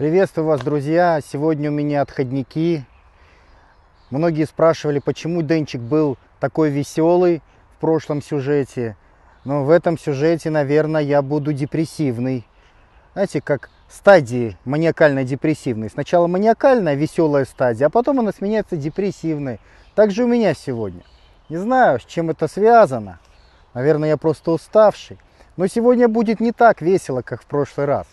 Приветствую вас, друзья! Сегодня у меня отходники. Многие спрашивали, почему Денчик был такой веселый в прошлом сюжете. Но в этом сюжете, наверное, я буду депрессивный. Знаете, как стадии маниакально-депрессивной. Сначала маниакальная, веселая стадия, а потом она сменяется депрессивной. Так же у меня сегодня. Не знаю, с чем это связано. Наверное, я просто уставший. Но сегодня будет не так весело, как в прошлый раз.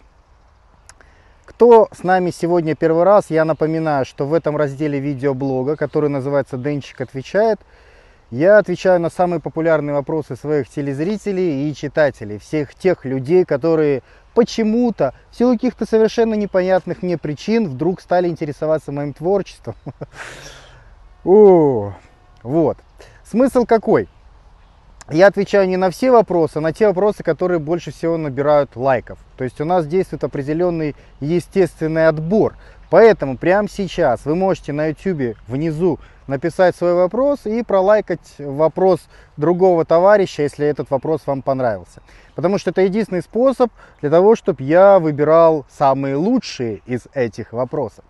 Кто с нами сегодня первый раз, я напоминаю, что в этом разделе видеоблога, который называется «Денчик отвечает», я отвечаю на самые популярные вопросы своих телезрителей и читателей, всех тех людей, которые почему-то, в силу каких-то совершенно непонятных мне причин, вдруг стали интересоваться моим творчеством. О, вот. Смысл какой? Я отвечаю не на все вопросы, а на те вопросы, которые больше всего набирают лайков. То есть у нас действует определенный естественный отбор. Поэтому прямо сейчас вы можете на YouTube внизу написать свой вопрос и пролайкать вопрос другого товарища, если этот вопрос вам понравился. Потому что это единственный способ для того, чтобы я выбирал самые лучшие из этих вопросов.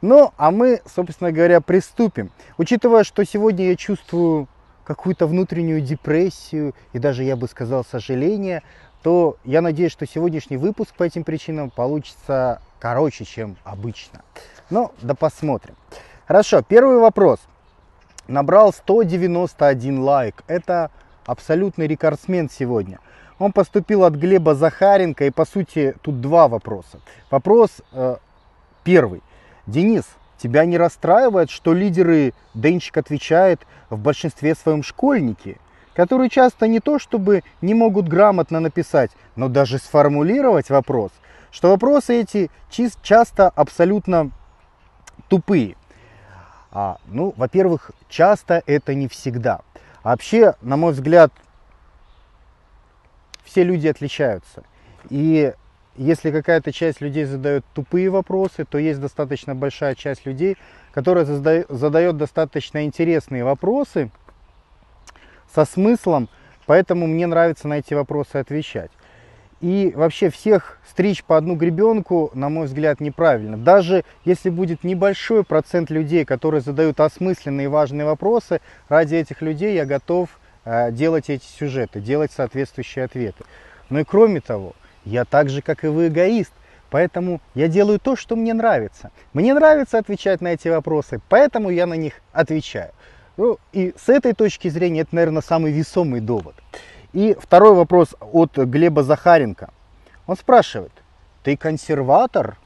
Ну, а мы, собственно говоря, приступим. Учитывая, что сегодня я чувствую какую-то внутреннюю депрессию и даже, я бы сказал, сожаление, то я надеюсь, что сегодняшний выпуск по этим причинам получится короче, чем обычно. Ну, да посмотрим. Хорошо, первый вопрос. Набрал 191 лайк. Это абсолютный рекордсмен сегодня. Он поступил от Глеба Захаренко, и по сути тут два вопроса. Вопрос э, первый. Денис, Тебя не расстраивает, что лидеры, Денчик отвечает, в большинстве своем школьники, которые часто не то чтобы не могут грамотно написать, но даже сформулировать вопрос, что вопросы эти часто абсолютно тупые. А, ну, во-первых, часто это не всегда. Вообще, на мой взгляд, все люди отличаются. И если какая-то часть людей задает тупые вопросы, то есть достаточно большая часть людей, которая задает достаточно интересные вопросы со смыслом, поэтому мне нравится на эти вопросы отвечать. И вообще всех стричь по одну гребенку, на мой взгляд, неправильно. Даже если будет небольшой процент людей, которые задают осмысленные и важные вопросы, ради этих людей я готов э, делать эти сюжеты, делать соответствующие ответы. Ну и кроме того, я так же, как и вы, эгоист. Поэтому я делаю то, что мне нравится. Мне нравится отвечать на эти вопросы, поэтому я на них отвечаю. Ну, и с этой точки зрения это, наверное, самый весомый довод. И второй вопрос от Глеба Захаренко. Он спрашивает, ты консерватор?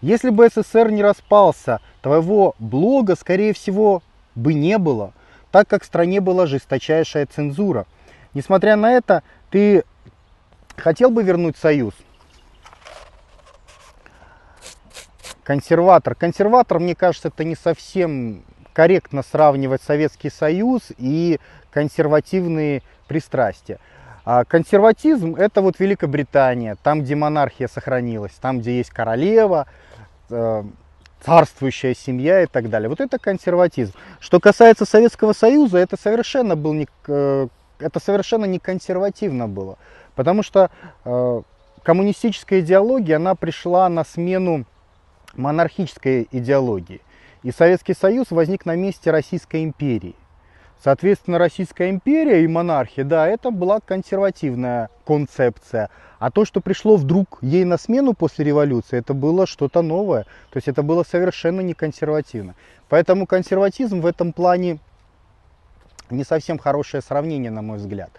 Если бы СССР не распался, твоего блога, скорее всего, бы не было, так как в стране была жесточайшая цензура. Несмотря на это, ты Хотел бы вернуть Союз? Консерватор. Консерватор, мне кажется, это не совсем корректно сравнивать Советский Союз и консервативные пристрастия. А консерватизм это вот Великобритания, там, где монархия сохранилась, там, где есть королева, э, царствующая семья и так далее. Вот это консерватизм. Что касается Советского Союза, это совершенно был не, э, это совершенно не консервативно было. Потому что э, коммунистическая идеология, она пришла на смену монархической идеологии. И Советский Союз возник на месте Российской империи. Соответственно, Российская империя и монархия, да, это была консервативная концепция. А то, что пришло вдруг ей на смену после революции, это было что-то новое. То есть это было совершенно не консервативно. Поэтому консерватизм в этом плане не совсем хорошее сравнение, на мой взгляд.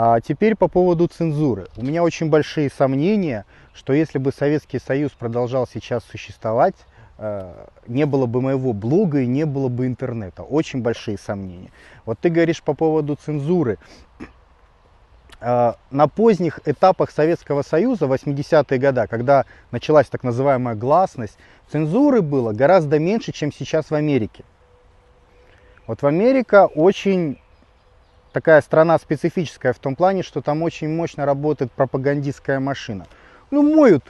А теперь по поводу цензуры. У меня очень большие сомнения, что если бы Советский Союз продолжал сейчас существовать, э, не было бы моего блога и не было бы интернета. Очень большие сомнения. Вот ты говоришь по поводу цензуры. Э, на поздних этапах Советского Союза, 80-е годы, когда началась так называемая гласность, цензуры было гораздо меньше, чем сейчас в Америке. Вот в Америка очень такая страна специфическая в том плане, что там очень мощно работает пропагандистская машина. Ну, моют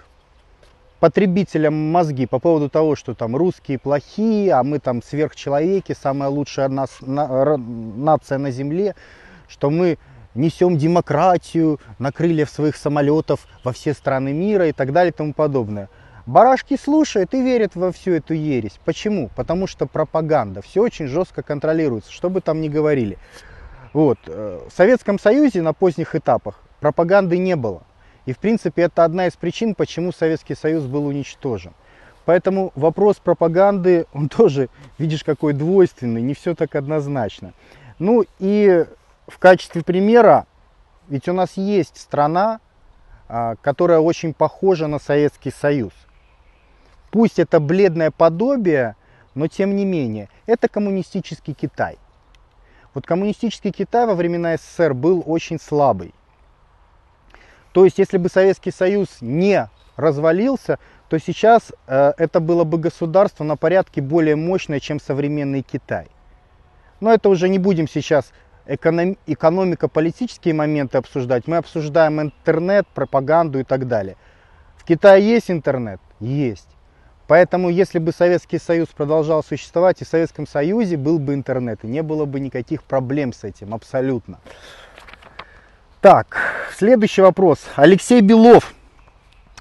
потребителям мозги по поводу того, что там русские плохие, а мы там сверхчеловеки, самая лучшая нас, на, нация на земле, что мы несем демократию на крыльях своих самолетов во все страны мира и так далее и тому подобное. Барашки слушают и верят во всю эту ересь. Почему? Потому что пропаганда. Все очень жестко контролируется, что бы там ни говорили. Вот. Э, в Советском Союзе на поздних этапах пропаганды не было. И в принципе это одна из причин, почему Советский Союз был уничтожен. Поэтому вопрос пропаганды, он тоже, видишь, какой двойственный, не все так однозначно. Ну и в качестве примера, ведь у нас есть страна, а, которая очень похожа на Советский Союз. Пусть это бледное подобие, но тем не менее, это коммунистический Китай. Вот коммунистический Китай во времена СССР был очень слабый. То есть, если бы Советский Союз не развалился, то сейчас э, это было бы государство на порядке более мощное, чем современный Китай. Но это уже не будем сейчас эконом, экономико-политические моменты обсуждать. Мы обсуждаем интернет, пропаганду и так далее. В Китае есть интернет? Есть. Поэтому, если бы Советский Союз продолжал существовать, и в Советском Союзе был бы интернет, и не было бы никаких проблем с этим, абсолютно. Так, следующий вопрос. Алексей Белов.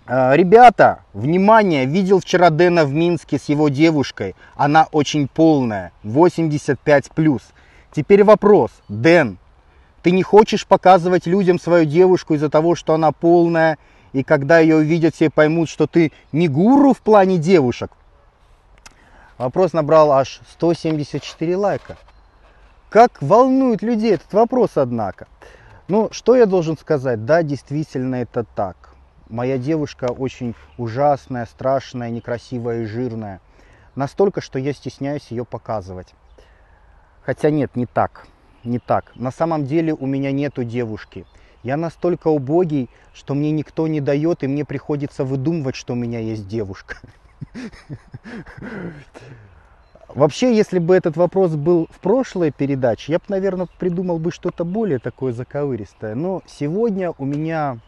«Э, ребята, внимание, видел вчера Дэна в Минске с его девушкой. Она очень полная, 85 плюс. Теперь вопрос. Дэн, ты не хочешь показывать людям свою девушку из-за того, что она полная и когда ее увидят, все поймут, что ты не гуру в плане девушек. Вопрос набрал аж 174 лайка. Как волнует людей этот вопрос, однако. Ну, что я должен сказать? Да, действительно, это так. Моя девушка очень ужасная, страшная, некрасивая и жирная. Настолько, что я стесняюсь ее показывать. Хотя нет, не так. Не так. На самом деле у меня нету девушки. Я настолько убогий, что мне никто не дает, и мне приходится выдумывать, что у меня есть девушка. Вообще, если бы этот вопрос был в прошлой передаче, я бы, наверное, придумал бы что-то более такое заковыристое. Но сегодня у меня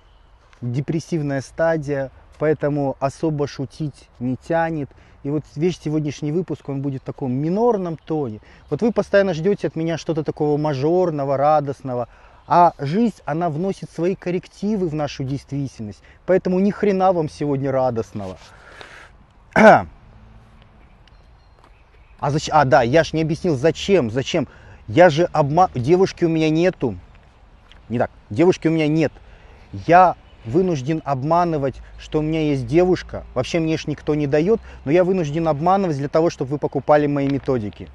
депрессивная стадия, поэтому особо шутить не тянет. И вот весь сегодняшний выпуск, он будет в таком минорном тоне. Вот вы постоянно ждете от меня что-то такого мажорного, радостного, а жизнь, она вносит свои коррективы в нашу действительность. Поэтому ни хрена вам сегодня радостного. А, зачем? а да, я ж не объяснил, зачем, зачем. Я же обман... Девушки у меня нету. Не так, девушки у меня нет. Я вынужден обманывать, что у меня есть девушка. Вообще мне ж никто не дает, но я вынужден обманывать для того, чтобы вы покупали мои методики.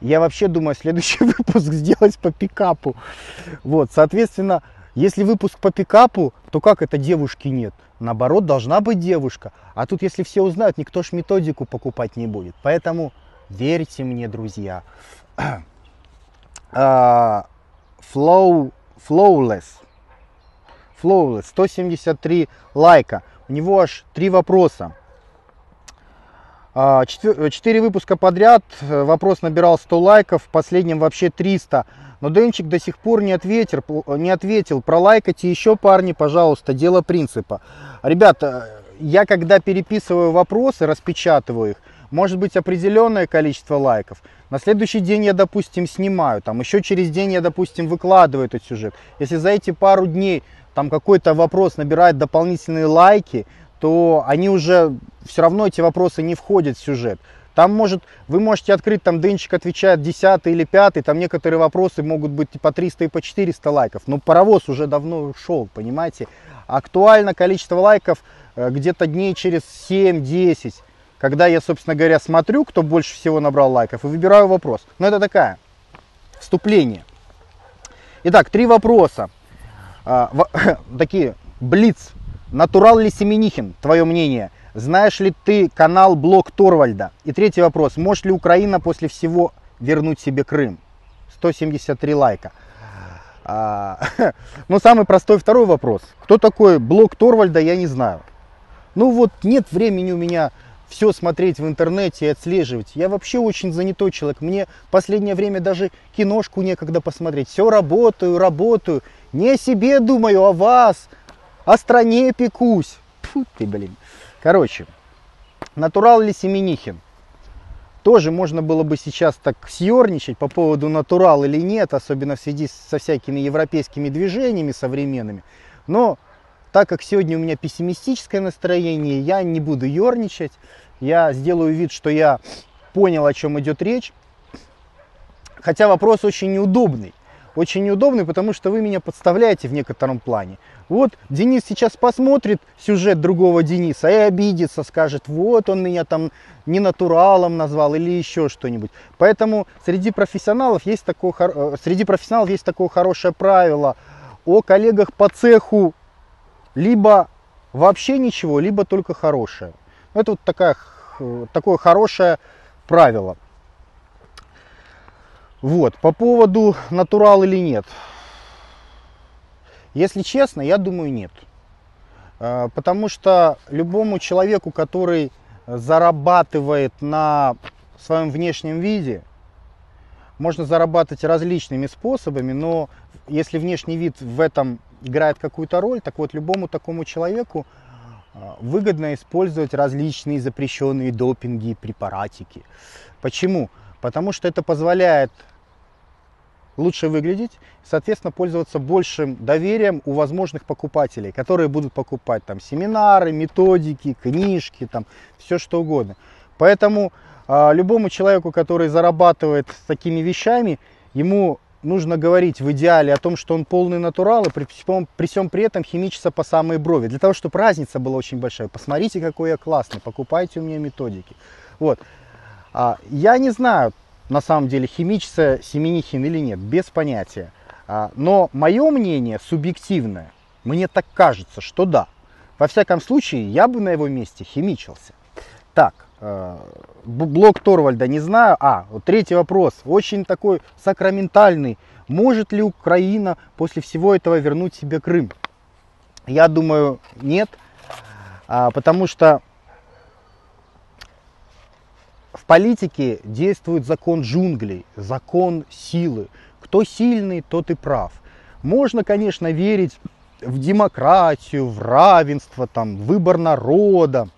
Я вообще думаю следующий выпуск сделать по пикапу. Вот, соответственно, если выпуск по пикапу, то как это девушки нет? Наоборот, должна быть девушка. А тут, если все узнают, никто ж методику покупать не будет. Поэтому верьте мне, друзья. Flow, flawless. Flawless. 173 лайка. У него аж три вопроса. А, четыре выпуска подряд, э, вопрос набирал 100 лайков, в последнем вообще 300. Но Денчик до сих пор не ответил, не ответил. Пролайкайте еще, парни, пожалуйста, дело принципа. Ребята, я когда переписываю вопросы, распечатываю их, может быть определенное количество лайков. На следующий день я, допустим, снимаю, там еще через день я, допустим, выкладываю этот сюжет. Если за эти пару дней там какой-то вопрос набирает дополнительные лайки, то они уже все равно эти вопросы не входят в сюжет. Там может, вы можете открыть, там Денчик отвечает 10 или 5, там некоторые вопросы могут быть по 300 и по 400 лайков. Но паровоз уже давно ушел, понимаете. Актуально количество лайков э, где-то дней через 7-10, когда я, собственно говоря, смотрю, кто больше всего набрал лайков, и выбираю вопрос. Но это такая, вступление. Итак, три вопроса. А, такие, блиц Натурал ли Семенихин, твое мнение? Знаешь ли ты канал Блок Торвальда? И третий вопрос. Может ли Украина после всего вернуть себе Крым? 173 лайка. А, ну, самый простой второй вопрос. Кто такой Блок Торвальда, я не знаю. Ну вот нет времени у меня все смотреть в интернете и отслеживать. Я вообще очень занятой человек. Мне последнее время даже киношку некогда посмотреть. Все работаю, работаю. Не о себе думаю, о вас о стране пекусь. Фу ты, блин. Короче, натурал ли Семенихин? Тоже можно было бы сейчас так съерничать по поводу натурал или нет, особенно в связи со всякими европейскими движениями современными. Но так как сегодня у меня пессимистическое настроение, я не буду ерничать. Я сделаю вид, что я понял, о чем идет речь. Хотя вопрос очень неудобный. Очень неудобный, потому что вы меня подставляете в некотором плане. Вот Денис сейчас посмотрит сюжет другого Дениса и обидится, скажет, вот он меня там не натуралом назвал или еще что-нибудь. Поэтому среди профессионалов есть такое, э, среди профессионалов есть такое хорошее правило о коллегах по цеху либо вообще ничего, либо только хорошее. Это вот такая, такое хорошее правило. Вот, по поводу натурал или нет. Если честно, я думаю нет. А, потому что любому человеку, который зарабатывает на своем внешнем виде, можно зарабатывать различными способами, но если внешний вид в этом играет какую-то роль, так вот любому такому человеку а, выгодно использовать различные запрещенные допинги и препаратики. Почему? Потому что это позволяет лучше выглядеть, соответственно, пользоваться большим доверием у возможных покупателей, которые будут покупать там семинары, методики, книжки, там все что угодно. Поэтому э, любому человеку, который зарабатывает такими вещами, ему нужно говорить в идеале о том, что он полный натурал, и при, при всем при этом химичиться по самые брови. Для того, чтобы разница была очень большая. Посмотрите, какой я классный, покупайте у меня методики. Вот. А, я не знаю, на самом деле химичится Семенихин или нет, без понятия. А, но мое мнение субъективное, мне так кажется, что да. Во всяком случае, я бы на его месте химичился. Так, э, блок Торвальда не знаю. А, вот третий вопрос, очень такой сакраментальный. Может ли Украина после всего этого вернуть себе Крым? Я думаю, нет. А, потому что в политике действует закон джунглей, закон силы. Кто сильный, тот и прав. Можно, конечно, верить в демократию, в равенство, там, выбор народа,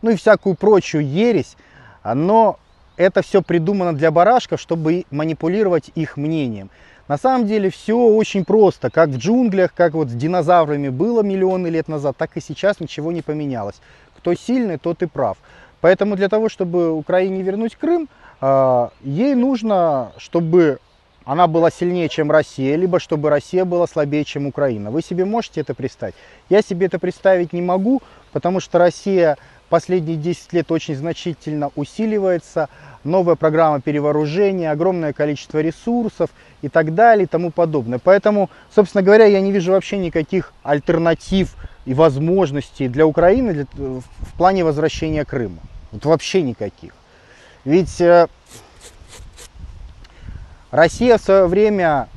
ну и всякую прочую ересь, но это все придумано для барашков, чтобы манипулировать их мнением. На самом деле все очень просто, как в джунглях, как вот с динозаврами было миллионы лет назад, так и сейчас ничего не поменялось. Кто сильный, тот и прав. Поэтому для того, чтобы Украине вернуть Крым, а, ей нужно, чтобы она была сильнее, чем Россия, либо чтобы Россия была слабее, чем Украина. Вы себе можете это представить? Я себе это представить не могу, потому что Россия последние 10 лет очень значительно усиливается, новая программа перевооружения, огромное количество ресурсов и так далее и тому подобное. Поэтому, собственно говоря, я не вижу вообще никаких альтернатив и возможностей для Украины в плане возвращения Крыма. Вот вообще никаких. Ведь э, Россия в свое время,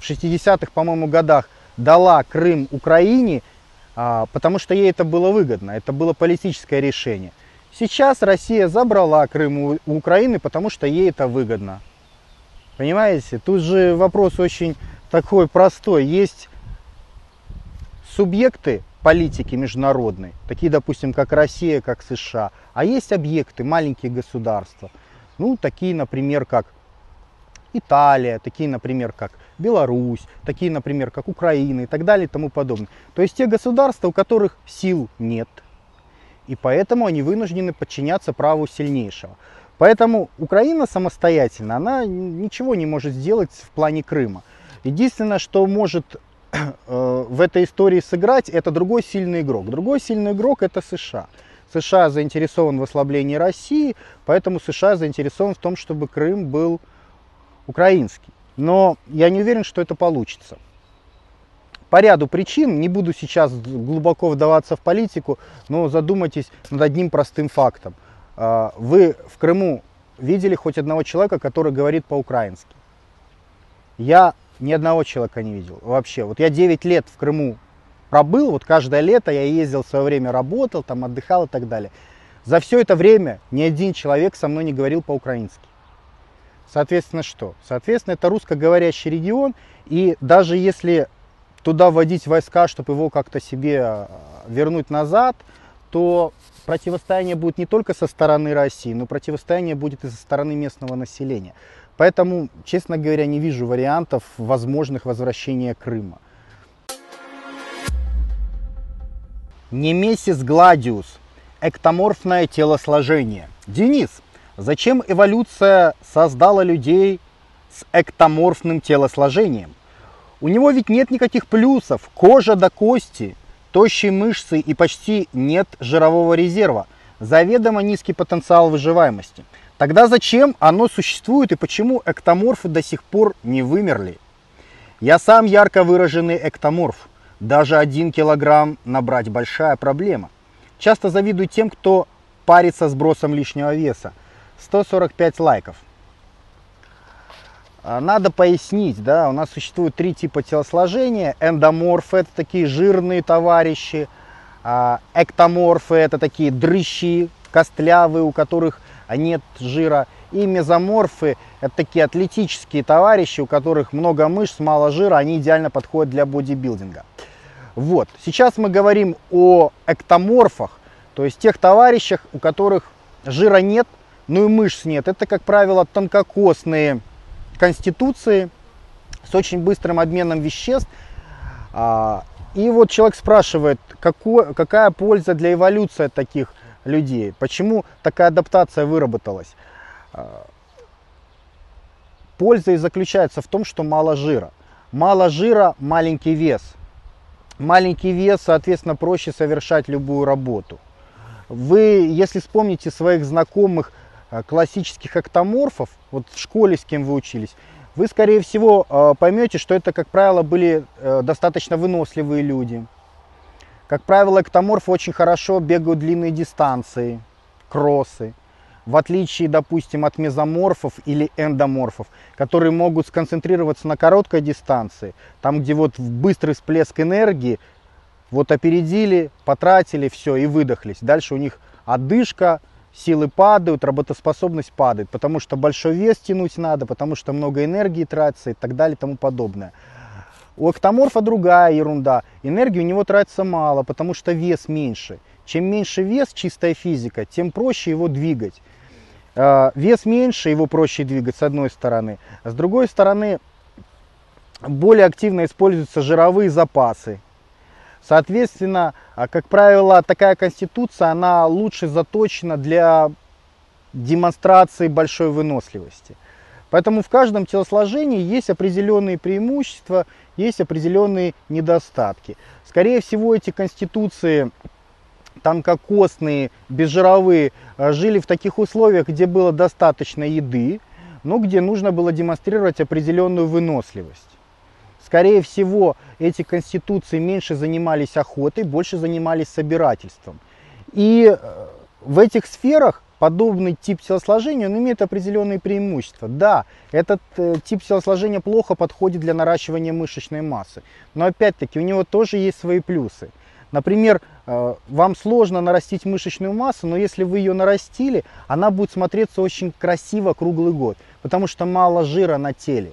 в 60-х, по-моему, годах, дала Крым Украине, а, потому что ей это было выгодно, это было политическое решение. Сейчас Россия забрала Крым у Украины, потому что ей это выгодно. Понимаете? Тут же вопрос очень такой простой. Есть субъекты политики международной, такие, допустим, как Россия, как США, а есть объекты, маленькие государства, ну, такие, например, как Италия, такие, например, как Беларусь, такие, например, как Украина и так далее и тому подобное. То есть те государства, у которых сил нет, и поэтому они вынуждены подчиняться праву сильнейшего. Поэтому Украина самостоятельно, она ничего не может сделать в плане Крыма. Единственное, что может в этой истории сыграть, это другой сильный игрок. Другой сильный игрок это США. США заинтересован в ослаблении России, поэтому США заинтересован в том, чтобы Крым был украинский. Но я не уверен, что это получится. По ряду причин, не буду сейчас глубоко вдаваться в политику, но задумайтесь над одним простым фактом. Э, вы в Крыму видели хоть одного человека, который говорит по-украински? Я ни одного человека не видел вообще. Вот я 9 лет в Крыму пробыл, вот каждое лето я ездил в свое время, работал, там отдыхал и так далее. За все это время ни один человек со мной не говорил по-украински. Соответственно, что? Соответственно, это русскоговорящий регион, и даже если туда вводить войска, чтобы его как-то себе а, вернуть назад, то противостояние будет не только со стороны России, но противостояние будет и со стороны местного населения. Поэтому, честно говоря, не вижу вариантов возможных возвращения Крыма. Немесис гладиус. Эктоморфное телосложение. Денис, зачем эволюция создала людей с эктоморфным телосложением? У него ведь нет никаких плюсов. Кожа до кости, тощие мышцы и почти нет жирового резерва. Заведомо низкий потенциал выживаемости. Тогда зачем оно существует и почему эктоморфы до сих пор не вымерли? Я сам ярко выраженный эктоморф. Даже один килограмм набрать большая проблема. Часто завидую тем, кто парится сбросом лишнего веса. 145 лайков. А, надо пояснить, да, у нас существует три типа телосложения. Эндоморфы – это такие жирные товарищи. А, эктоморфы – это такие дрыщи, костлявые, у которых нет жира. И мезоморфы – это такие атлетические товарищи, у которых много мышц, мало жира, они идеально подходят для бодибилдинга. Вот. Сейчас мы говорим о эктоморфах, то есть тех товарищах, у которых жира нет, но и мышц нет. Это, как правило, тонкокосные конституции с очень быстрым обменом веществ. А, и вот человек спрашивает, какой, какая польза для эволюции таких людей? Почему такая адаптация выработалась? А, польза и заключается в том, что мало жира. Мало жира, маленький вес – маленький вес, соответственно, проще совершать любую работу. Вы, если вспомните своих знакомых э, классических октоморфов, вот в школе с кем вы учились, вы, скорее всего, э, поймете, что это, как правило, были э, достаточно выносливые люди. Как правило, эктоморфы очень хорошо бегают длинные дистанции, кроссы в отличие, допустим, от мезоморфов или эндоморфов, которые могут сконцентрироваться на короткой дистанции, там, где вот быстрый всплеск энергии, вот опередили, потратили, все, и выдохлись. Дальше у них одышка, силы падают, работоспособность падает, потому что большой вес тянуть надо, потому что много энергии тратится и так далее и тому подобное. У эктоморфа другая ерунда. Энергии у него тратится мало, потому что вес меньше. Чем меньше вес, чистая физика, тем проще его двигать. А, вес меньше, его проще двигать с одной стороны. С другой стороны, более активно используются жировые запасы. Соответственно, а, как правило, такая конституция, она лучше заточена для демонстрации большой выносливости. Поэтому в каждом телосложении есть определенные преимущества, есть определенные недостатки. Скорее всего, эти конституции тонкокосные, безжировые, э, жили в таких условиях, где было достаточно еды, но где нужно было демонстрировать определенную выносливость. Скорее всего, эти конституции меньше занимались охотой, больше занимались собирательством. И э, в этих сферах подобный тип телосложения, он имеет определенные преимущества. Да, этот э, тип телосложения плохо подходит для наращивания мышечной массы, но опять-таки у него тоже есть свои плюсы. Например, э, вам сложно нарастить мышечную массу, но если вы ее нарастили, она будет смотреться очень красиво круглый год, потому что мало жира на теле.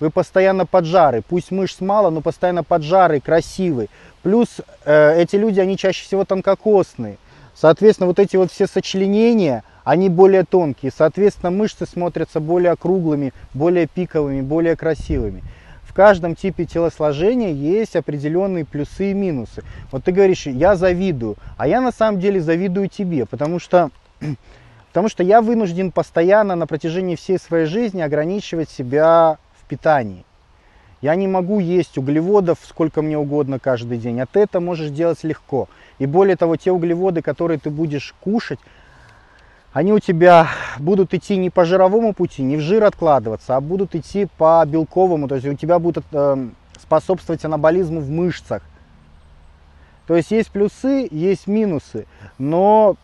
Вы постоянно поджары, пусть мышц мало, но постоянно поджары, красивый. Плюс э, эти люди, они чаще всего тонкокосные. Соответственно, вот эти вот все сочленения, они более тонкие. Соответственно, мышцы смотрятся более округлыми, более пиковыми, более красивыми каждом типе телосложения есть определенные плюсы и минусы. Вот ты говоришь, я завидую, а я на самом деле завидую тебе, потому что, потому что я вынужден постоянно на протяжении всей своей жизни ограничивать себя в питании. Я не могу есть углеводов сколько мне угодно каждый день, а ты это можешь делать легко. И более того, те углеводы, которые ты будешь кушать, они у тебя будут идти не по жировому пути, не в жир откладываться, а будут идти по белковому, то есть у тебя будут э, способствовать анаболизму в мышцах. То есть есть плюсы, есть минусы, но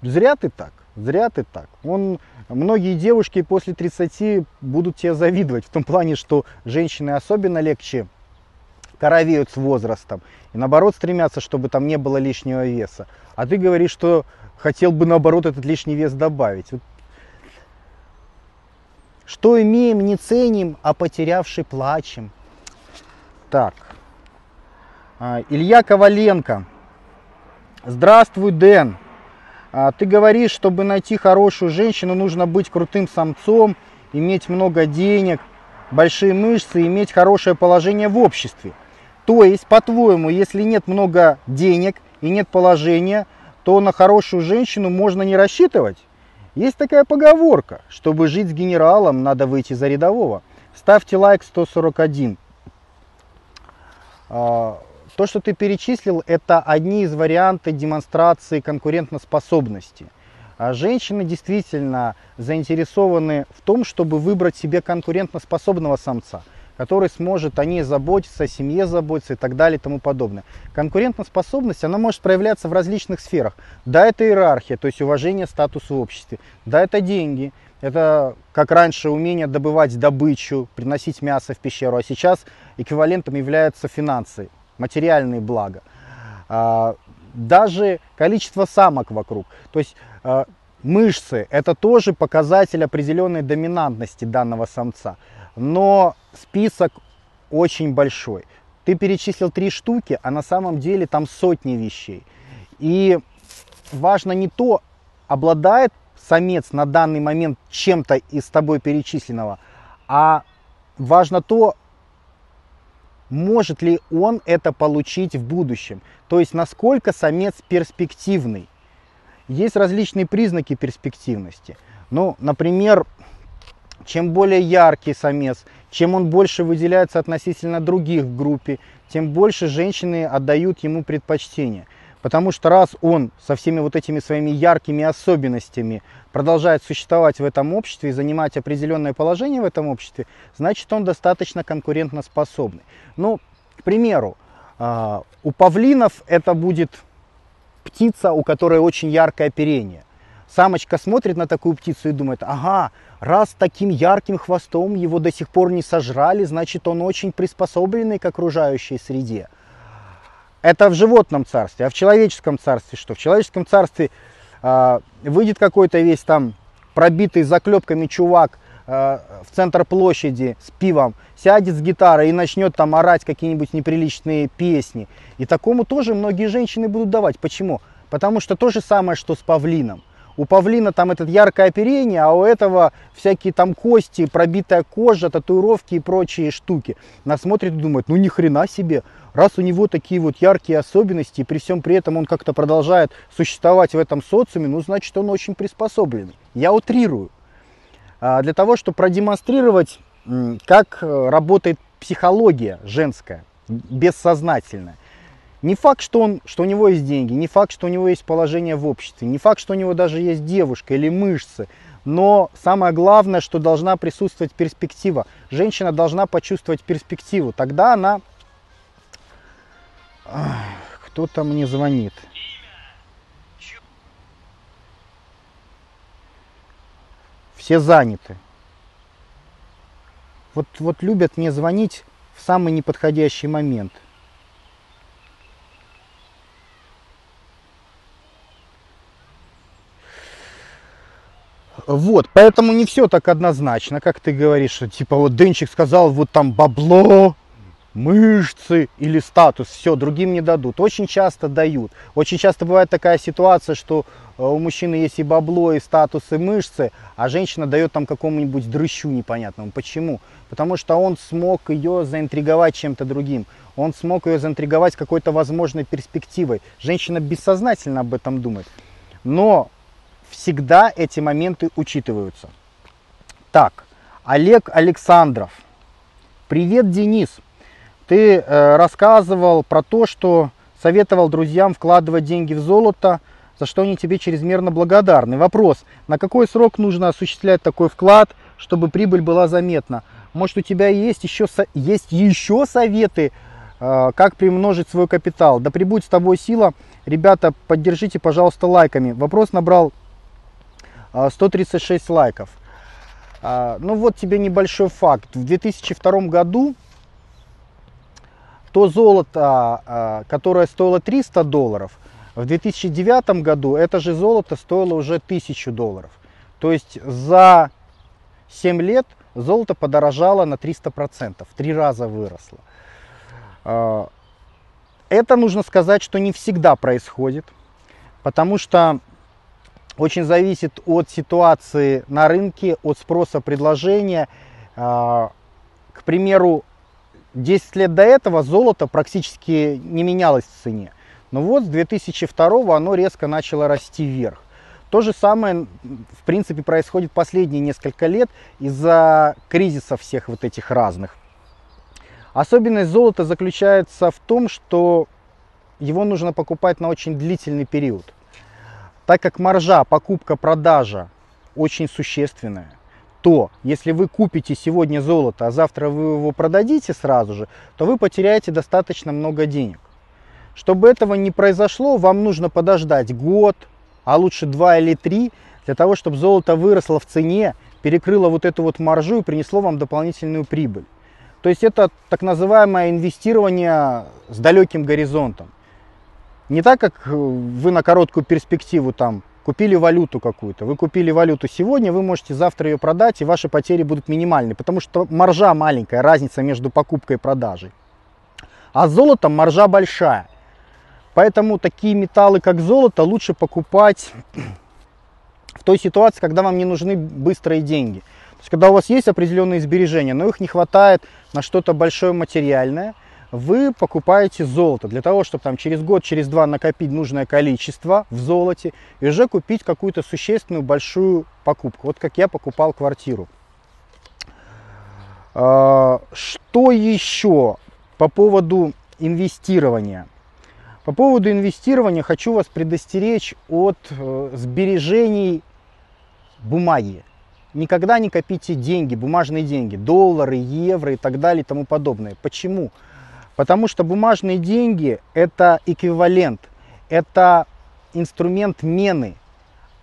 зря ты так, зря ты так. Он, многие девушки после 30 будут тебе завидовать, в том плане, что женщины особенно легче коровеют с возрастом. И наоборот стремятся, чтобы там не было лишнего веса. А ты говоришь, что хотел бы наоборот этот лишний вес добавить. Вот. Что имеем, не ценим, а потерявший плачем. Так. А, Илья Коваленко. Здравствуй, Дэн. А, ты говоришь, чтобы найти хорошую женщину, нужно быть крутым самцом, иметь много денег, большие мышцы, иметь хорошее положение в обществе. То есть, по-твоему, если нет много денег и нет положения, то на хорошую женщину можно не рассчитывать? Есть такая поговорка, чтобы жить с генералом, надо выйти за рядового. Ставьте лайк 141. А, то, что ты перечислил, это одни из вариантов демонстрации конкурентоспособности. А женщины действительно заинтересованы в том, чтобы выбрать себе конкурентоспособного самца, который сможет о ней заботиться, о семье заботиться и так далее и тому подобное. Конкурентоспособность, она может проявляться в различных сферах. Да, это иерархия, то есть уважение статуса в обществе. Да, это деньги. Это, как раньше, умение добывать добычу, приносить мясо в пещеру. А сейчас эквивалентом являются финансы, материальные блага. А, даже количество самок вокруг. То есть э, мышцы это тоже показатель определенной доминантности данного самца. Но список очень большой. Ты перечислил три штуки, а на самом деле там сотни вещей. И важно не то, обладает самец на данный момент чем-то из тобой перечисленного, а важно то, может ли он это получить в будущем. То есть насколько самец перспективный. Есть различные признаки перспективности. Ну, например, чем более яркий самец, чем он больше выделяется относительно других в группе, тем больше женщины отдают ему предпочтение. Потому что раз он со всеми вот этими своими яркими особенностями продолжает существовать в этом обществе и занимать определенное положение в этом обществе, значит он достаточно конкурентоспособный. Ну, к примеру, а, у павлинов это будет птица, у которой очень яркое оперение. Самочка смотрит на такую птицу и думает, ага, раз таким ярким хвостом его до сих пор не сожрали, значит он очень приспособленный к окружающей среде. Это в животном царстве. А в человеческом царстве что? В человеческом царстве э, выйдет какой-то весь там пробитый заклепками чувак э, в центр площади с пивом, сядет с гитарой и начнет там орать какие-нибудь неприличные песни. И такому тоже многие женщины будут давать. Почему? Потому что то же самое, что с павлином. У павлина там этот яркое оперение, а у этого всякие там кости, пробитая кожа, татуировки и прочие штуки. Нас смотрит и думает, ну ни хрена себе, раз у него такие вот яркие особенности, и при всем при этом он как-то продолжает существовать в этом социуме, ну значит он очень приспособленный. Я утрирую. А для того, чтобы продемонстрировать, как э, работает психология женская, бессознательная. Не факт, что, он, что у него есть деньги, не факт, что у него есть положение в обществе, не факт, что у него даже есть девушка или мышцы. Но самое главное, что должна присутствовать перспектива. Женщина должна почувствовать перспективу. Тогда она... Кто-то мне звонит. Все заняты. Вот, вот любят мне звонить в самый неподходящий момент. Вот, поэтому не все так однозначно, как ты говоришь, что типа вот Денчик сказал, вот там бабло, мышцы или статус, все, другим не дадут. Очень часто дают. Очень часто бывает такая ситуация, что э, у мужчины есть и бабло, и статус, и мышцы, а женщина дает там какому-нибудь дрыщу непонятному. Почему? Потому что он смог ее заинтриговать чем-то другим. Он смог ее заинтриговать какой-то возможной перспективой. Женщина бессознательно об этом думает. Но всегда эти моменты учитываются. Так, Олег Александров. Привет, Денис. Ты э, рассказывал про то, что советовал друзьям вкладывать деньги в золото, за что они тебе чрезмерно благодарны. Вопрос, на какой срок нужно осуществлять такой вклад, чтобы прибыль была заметна? Может у тебя есть еще, есть еще советы, э, как приумножить свой капитал? Да прибудет с тобой сила. Ребята, поддержите, пожалуйста, лайками. Вопрос набрал 136 а, лайков. А, ну вот тебе небольшой факт. В 2002 году то золото, а, которое стоило 300 долларов, в 2009 году это же золото стоило уже 1000 долларов. То есть за 7 лет золото подорожало на 300%, в три раза выросло. Это нужно сказать, что не всегда происходит, потому что очень зависит от ситуации на рынке, от спроса предложения. А, к примеру, 10 лет до этого золото практически не менялось в цене. Но вот с 2002 оно резко начало расти вверх. То же самое, в принципе, происходит последние несколько лет из-за кризисов всех вот этих разных. Особенность золота заключается в том, что его нужно покупать на очень длительный период. Так как маржа, покупка, продажа очень существенная, то если вы купите сегодня золото, а завтра вы его продадите сразу же, то вы потеряете достаточно много денег. Чтобы этого не произошло, вам нужно подождать год, а лучше два или три, для того, чтобы золото выросло в цене, перекрыло вот эту вот маржу и принесло вам дополнительную прибыль. То есть это так называемое инвестирование с далеким горизонтом. Не так, как э, вы на короткую перспективу там купили валюту какую-то. Вы купили валюту сегодня, вы можете завтра ее продать, и ваши потери будут минимальны, потому что маржа маленькая, разница между покупкой и продажей. А с золотом маржа большая. Поэтому такие металлы, как золото, лучше покупать в той ситуации, когда вам не нужны быстрые деньги есть, когда у вас есть определенные сбережения, но их не хватает на что-то большое материальное, вы покупаете золото для того, чтобы там через год, через два накопить нужное количество в золоте и уже купить какую-то существенную большую покупку. Вот как я покупал квартиру. А, что еще по поводу инвестирования? По поводу инвестирования хочу вас предостеречь от э, сбережений бумаги никогда не копите деньги, бумажные деньги, доллары, евро и так далее и тому подобное. Почему? Потому что бумажные деньги это эквивалент, это инструмент мены,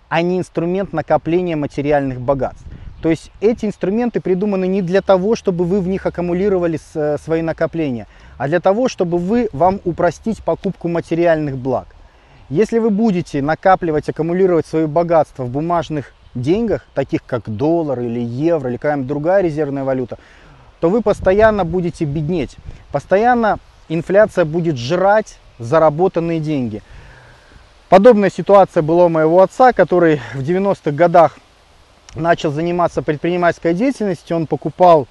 а не инструмент накопления материальных богатств. То есть эти инструменты придуманы не для того, чтобы вы в них аккумулировали э, свои накопления, а для того, чтобы вы, вам упростить покупку материальных благ. Если вы будете накапливать, аккумулировать свои богатства в бумажных деньгах, таких как доллар или евро или какая-нибудь другая резервная валюта, то вы постоянно будете беднеть. Постоянно инфляция будет жрать заработанные деньги. Подобная ситуация была у моего отца, который в 90-х годах начал заниматься предпринимательской деятельностью. Он покупал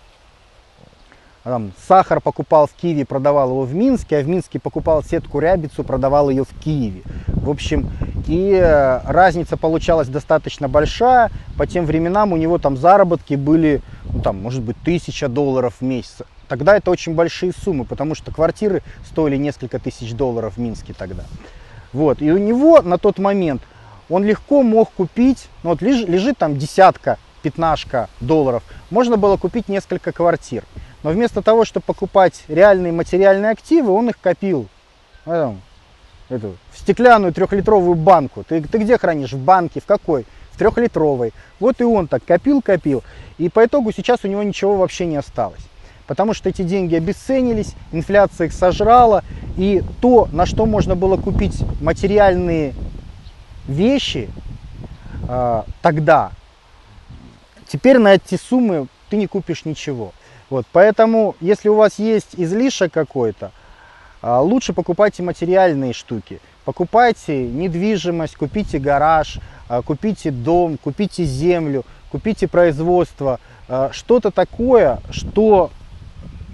там, сахар покупал в Киеве, продавал его в Минске, а в Минске покупал сетку рябицу, продавал ее в Киеве. В общем, и э, разница получалась достаточно большая. По тем временам у него там заработки были, ну, там, может быть, тысяча долларов в месяц. Тогда это очень большие суммы, потому что квартиры стоили несколько тысяч долларов в Минске тогда. Вот. И у него на тот момент он легко мог купить, ну вот лежит, лежит там десятка, пятнашка долларов, можно было купить несколько квартир. Но вместо того, чтобы покупать реальные материальные активы, он их копил. Эту, эту, в стеклянную трехлитровую банку. Ты, ты где хранишь? В банке. В какой? В трехлитровой. Вот и он так копил, копил. И по итогу сейчас у него ничего вообще не осталось. Потому что эти деньги обесценились, инфляция их сожрала. И то, на что можно было купить материальные вещи э, тогда, теперь на эти суммы ты не купишь ничего. Вот, поэтому, если у вас есть излишек какой-то, а, лучше покупайте материальные штуки. Покупайте недвижимость, купите гараж, а, купите дом, купите землю, купите производство. А, что-то такое, что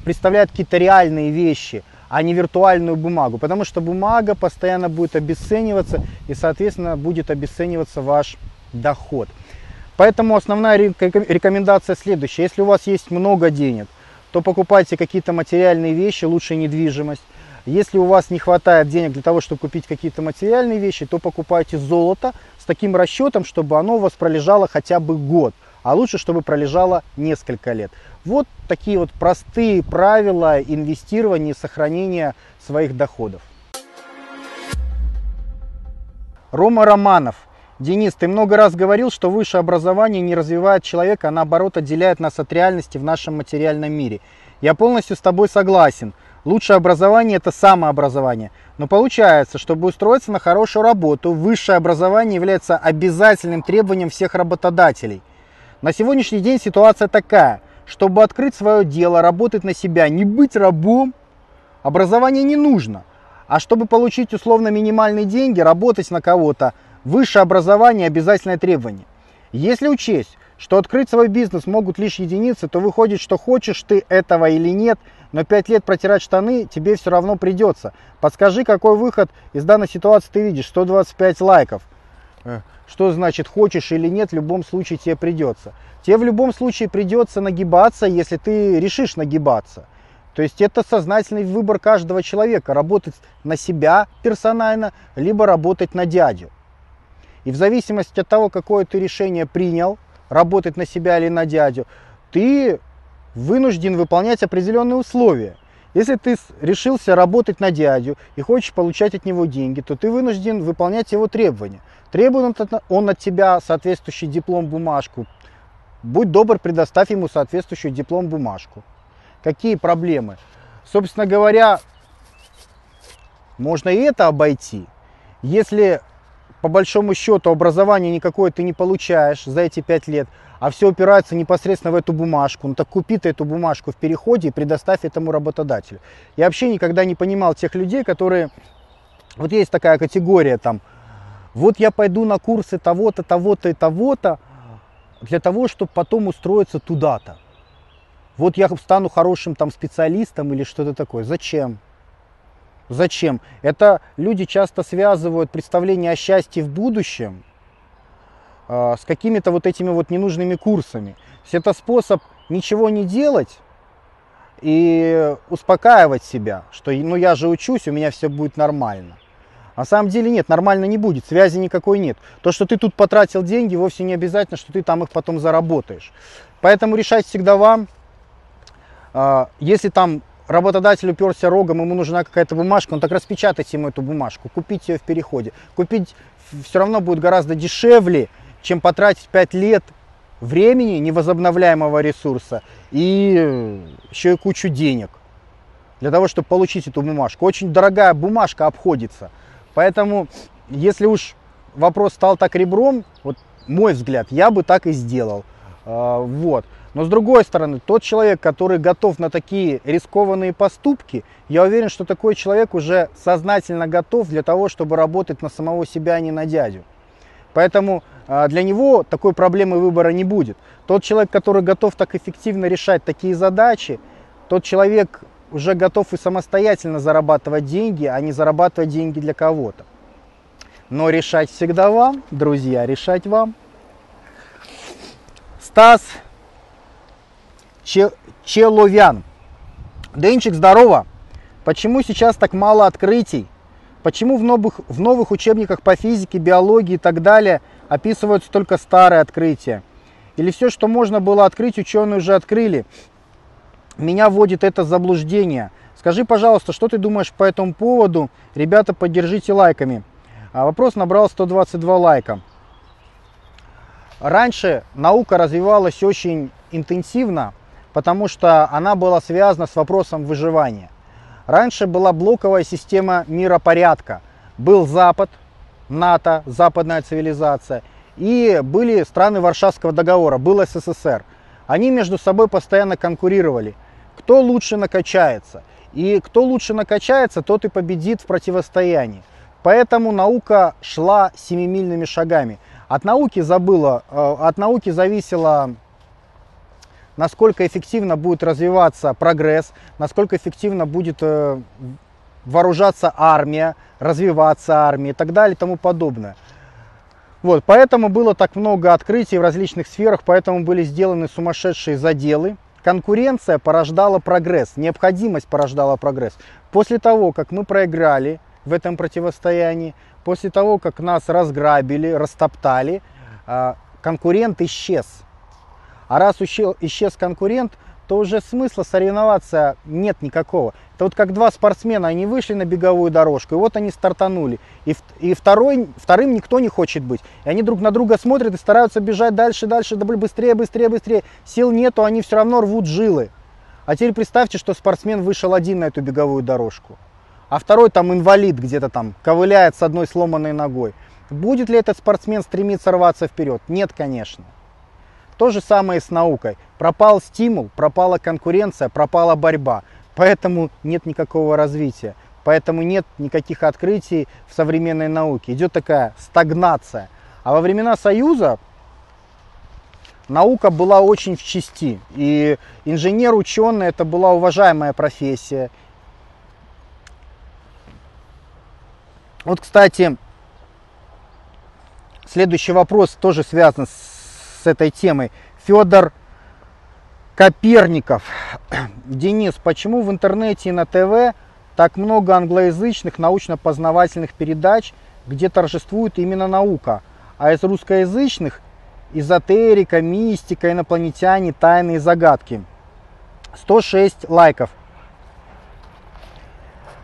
представляет какие-то реальные вещи, а не виртуальную бумагу. Потому что бумага постоянно будет обесцениваться и, соответственно, будет обесцениваться ваш доход. Поэтому основная рекомендация следующая. Если у вас есть много денег, то покупайте какие-то материальные вещи, лучше недвижимость. Если у вас не хватает денег для того, чтобы купить какие-то материальные вещи, то покупайте золото с таким расчетом, чтобы оно у вас пролежало хотя бы год, а лучше, чтобы пролежало несколько лет. Вот такие вот простые правила инвестирования и сохранения своих доходов. Рома Романов Денис, ты много раз говорил, что высшее образование не развивает человека, а наоборот отделяет нас от реальности в нашем материальном мире. Я полностью с тобой согласен. Лучшее образование – это самообразование. Но получается, чтобы устроиться на хорошую работу, высшее образование является обязательным требованием всех работодателей. На сегодняшний день ситуация такая. Чтобы открыть свое дело, работать на себя, не быть рабом, образование не нужно. А чтобы получить условно минимальные деньги, работать на кого-то – Высшее образование – обязательное требование. Если учесть, что открыть свой бизнес могут лишь единицы, то выходит, что хочешь ты этого или нет, но 5 лет протирать штаны тебе все равно придется. Подскажи, какой выход из данной ситуации ты видишь? 125 лайков. Э, что значит, хочешь или нет, в любом случае тебе придется. Тебе в любом случае придется нагибаться, если ты решишь нагибаться. То есть это сознательный выбор каждого человека, работать на себя персонально, либо работать на дядю. И в зависимости от того, какое ты решение принял, работать на себя или на дядю, ты вынужден выполнять определенные условия. Если ты решился работать на дядю и хочешь получать от него деньги, то ты вынужден выполнять его требования. Требует он от тебя соответствующий диплом, бумажку. Будь добр, предоставь ему соответствующий диплом, бумажку. Какие проблемы? Собственно говоря, можно и это обойти. Если по большому счету образование никакое ты не получаешь за эти пять лет, а все упирается непосредственно в эту бумажку. Ну так купи ты эту бумажку в переходе и предоставь этому работодателю. Я вообще никогда не понимал тех людей, которые... Вот есть такая категория там, вот я пойду на курсы того-то, того-то и того-то, для того, чтобы потом устроиться туда-то. Вот я стану хорошим там специалистом или что-то такое. Зачем? Зачем? Это люди часто связывают представление о счастье в будущем э, с какими-то вот этими вот ненужными курсами. То есть это способ ничего не делать и успокаивать себя, что ну я же учусь, у меня все будет нормально. На самом деле нет, нормально не будет, связи никакой нет. То, что ты тут потратил деньги, вовсе не обязательно, что ты там их потом заработаешь. Поэтому решать всегда вам. А, если там работодатель уперся рогом, ему нужна какая-то бумажка, он так распечатайте ему эту бумажку, купить ее в переходе. Купить все равно будет гораздо дешевле, чем потратить 5 лет времени невозобновляемого ресурса и еще и кучу денег для того, чтобы получить эту бумажку. Очень дорогая бумажка обходится. Поэтому, если уж вопрос стал так ребром, вот мой взгляд, я бы так и сделал. А, вот. Но с другой стороны, тот человек, который готов на такие рискованные поступки, я уверен, что такой человек уже сознательно готов для того, чтобы работать на самого себя, а не на дядю. Поэтому а, для него такой проблемы выбора не будет. Тот человек, который готов так эффективно решать такие задачи, тот человек уже готов и самостоятельно зарабатывать деньги, а не зарабатывать деньги для кого-то. Но решать всегда вам, друзья, решать вам. Стас Человян. Денчик, здорово. Почему сейчас так мало открытий? Почему в новых, в новых учебниках по физике, биологии и так далее описываются только старые открытия? Или все, что можно было открыть, ученые уже открыли? Меня вводит это заблуждение. Скажи, пожалуйста, что ты думаешь по этому поводу? Ребята, поддержите лайками. А вопрос набрал 122 лайка. Раньше наука развивалась очень интенсивно, потому что она была связана с вопросом выживания. Раньше была блоковая система миропорядка. Был Запад, НАТО, западная цивилизация, и были страны Варшавского договора, был СССР. Они между собой постоянно конкурировали. Кто лучше накачается? И кто лучше накачается, тот и победит в противостоянии. Поэтому наука шла семимильными шагами. От науки забыла, э, от науки зависело насколько эффективно будет развиваться прогресс, насколько эффективно будет э, вооружаться армия, развиваться армия и так далее и тому подобное. Вот, поэтому было так много открытий в различных сферах, поэтому были сделаны сумасшедшие заделы. Конкуренция порождала прогресс, необходимость порождала прогресс. После того, как мы проиграли в этом противостоянии, после того, как нас разграбили, растоптали, э, конкурент исчез. А раз исчез конкурент, то уже смысла соревноваться нет никакого. Это вот как два спортсмена, они вышли на беговую дорожку, и вот они стартанули. И, и второй, вторым никто не хочет быть. И они друг на друга смотрят и стараются бежать дальше, дальше, быстрее, быстрее, быстрее. Сил нету, они все равно рвут жилы. А теперь представьте, что спортсмен вышел один на эту беговую дорожку. А второй там инвалид где-то там, ковыляет с одной сломанной ногой. Будет ли этот спортсмен стремиться рваться вперед? Нет, конечно. То же самое с наукой. Пропал стимул, пропала конкуренция, пропала борьба. Поэтому нет никакого развития. Поэтому нет никаких открытий в современной науке. Идет такая стагнация. А во времена Союза наука была очень в части. И инженер-ученый это была уважаемая профессия. Вот, кстати, следующий вопрос тоже связан с этой темой. Федор Коперников. Денис, почему в интернете и на ТВ так много англоязычных научно-познавательных передач, где торжествует именно наука, а из русскоязычных эзотерика, мистика, инопланетяне, тайные загадки. 106 лайков.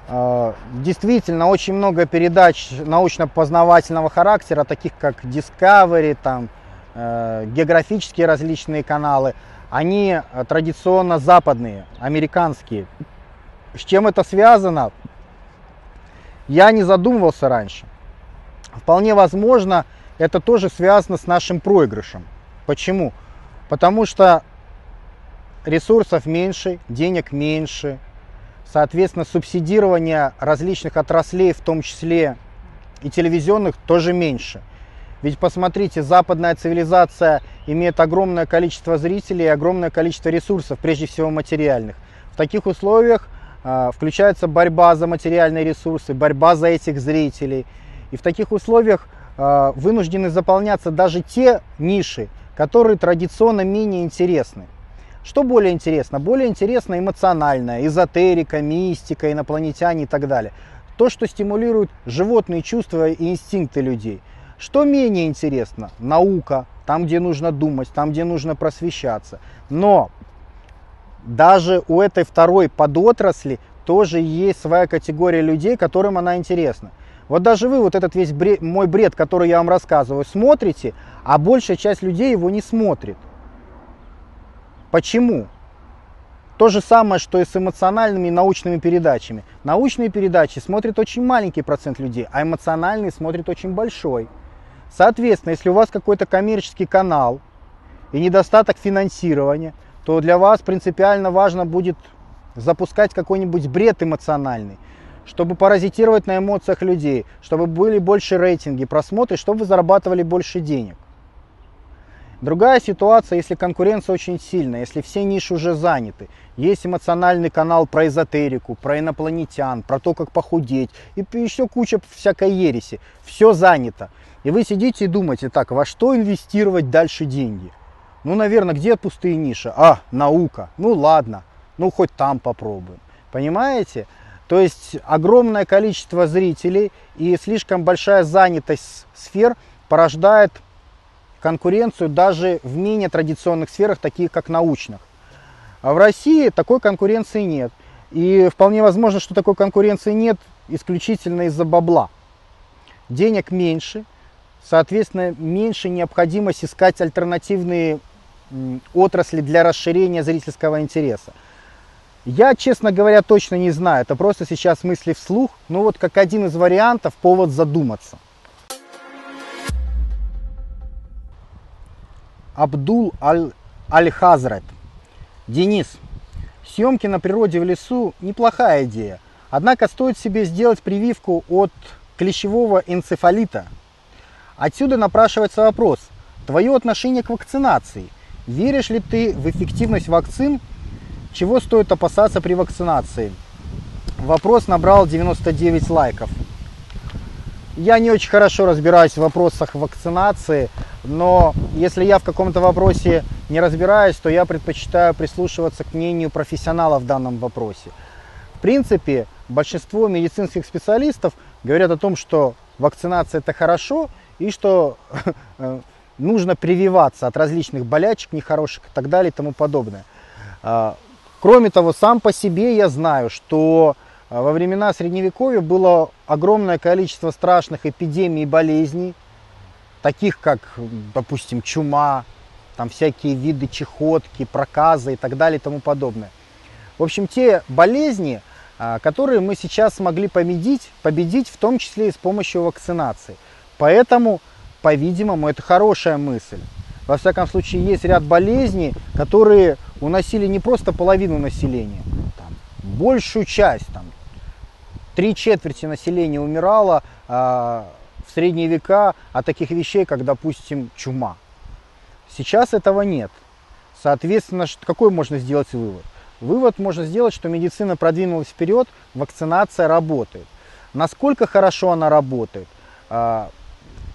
А, действительно, очень много передач научно-познавательного характера, таких как Discovery, там, географические различные каналы, они э, традиционно западные, американские. С чем это связано, я не задумывался раньше. Вполне возможно, это тоже связано с нашим проигрышем. Почему? Потому что ресурсов меньше, денег меньше, соответственно, субсидирование различных отраслей, в том числе и телевизионных, тоже меньше. Ведь посмотрите, западная цивилизация имеет огромное количество зрителей и огромное количество ресурсов, прежде всего материальных. В таких условиях э, включается борьба за материальные ресурсы, борьба за этих зрителей. И в таких условиях э, вынуждены заполняться даже те ниши, которые традиционно менее интересны. Что более интересно? Более интересно эмоциональная, эзотерика, мистика, инопланетяне и так далее. То, что стимулирует животные чувства и инстинкты людей. Что менее интересно? Наука, там, где нужно думать, там, где нужно просвещаться. Но даже у этой второй подотрасли тоже есть своя категория людей, которым она интересна. Вот даже вы вот этот весь бред, мой бред, который я вам рассказываю, смотрите, а большая часть людей его не смотрит. Почему? То же самое, что и с эмоциональными и научными передачами. Научные передачи смотрит очень маленький процент людей, а эмоциональные смотрит очень большой. Соответственно, если у вас какой-то коммерческий канал и недостаток финансирования, то для вас принципиально важно будет запускать какой-нибудь бред эмоциональный, чтобы паразитировать на эмоциях людей, чтобы были больше рейтинги, просмотры, чтобы вы зарабатывали больше денег. Другая ситуация, если конкуренция очень сильная, если все ниши уже заняты. Есть эмоциональный канал про эзотерику, про инопланетян, про то, как похудеть и еще куча всякой ереси. Все занято. И вы сидите и думаете, так, во что инвестировать дальше деньги? Ну, наверное, где пустые ниши? А, наука. Ну, ладно, ну, хоть там попробуем. Понимаете? То есть огромное количество зрителей и слишком большая занятость сфер порождает конкуренцию даже в менее традиционных сферах, таких как научных. А в России такой конкуренции нет. И вполне возможно, что такой конкуренции нет исключительно из-за бабла. Денег меньше, соответственно, меньше необходимость искать альтернативные отрасли для расширения зрительского интереса. Я, честно говоря, точно не знаю, это просто сейчас мысли вслух, но вот как один из вариантов повод задуматься. Абдул Аль-Хазрат. Денис, съемки на природе в лесу неплохая идея. Однако стоит себе сделать прививку от клещевого энцефалита. Отсюда напрашивается вопрос, твое отношение к вакцинации. Веришь ли ты в эффективность вакцин? Чего стоит опасаться при вакцинации? Вопрос набрал 99 лайков. Я не очень хорошо разбираюсь в вопросах вакцинации, но если я в каком-то вопросе не разбираюсь, то я предпочитаю прислушиваться к мнению профессионалов в данном вопросе. В принципе, большинство медицинских специалистов говорят о том, что вакцинация это хорошо и что э, нужно прививаться от различных болячек нехороших и так далее и тому подобное. А, кроме того, сам по себе я знаю, что а во времена Средневековья было огромное количество страшных эпидемий и болезней, таких как, допустим, чума, там всякие виды чехотки, проказы и так далее и тому подобное. В общем, те болезни, а, которые мы сейчас смогли победить, победить в том числе и с помощью вакцинации. Поэтому, по-видимому, это хорошая мысль. Во всяком случае, есть ряд болезней, которые уносили не просто половину населения, там, большую часть, там, три четверти населения умирало а, в средние века от таких вещей, как, допустим, чума. Сейчас этого нет. Соответственно, какой можно сделать вывод? Вывод можно сделать, что медицина продвинулась вперед, вакцинация работает. Насколько хорошо она работает?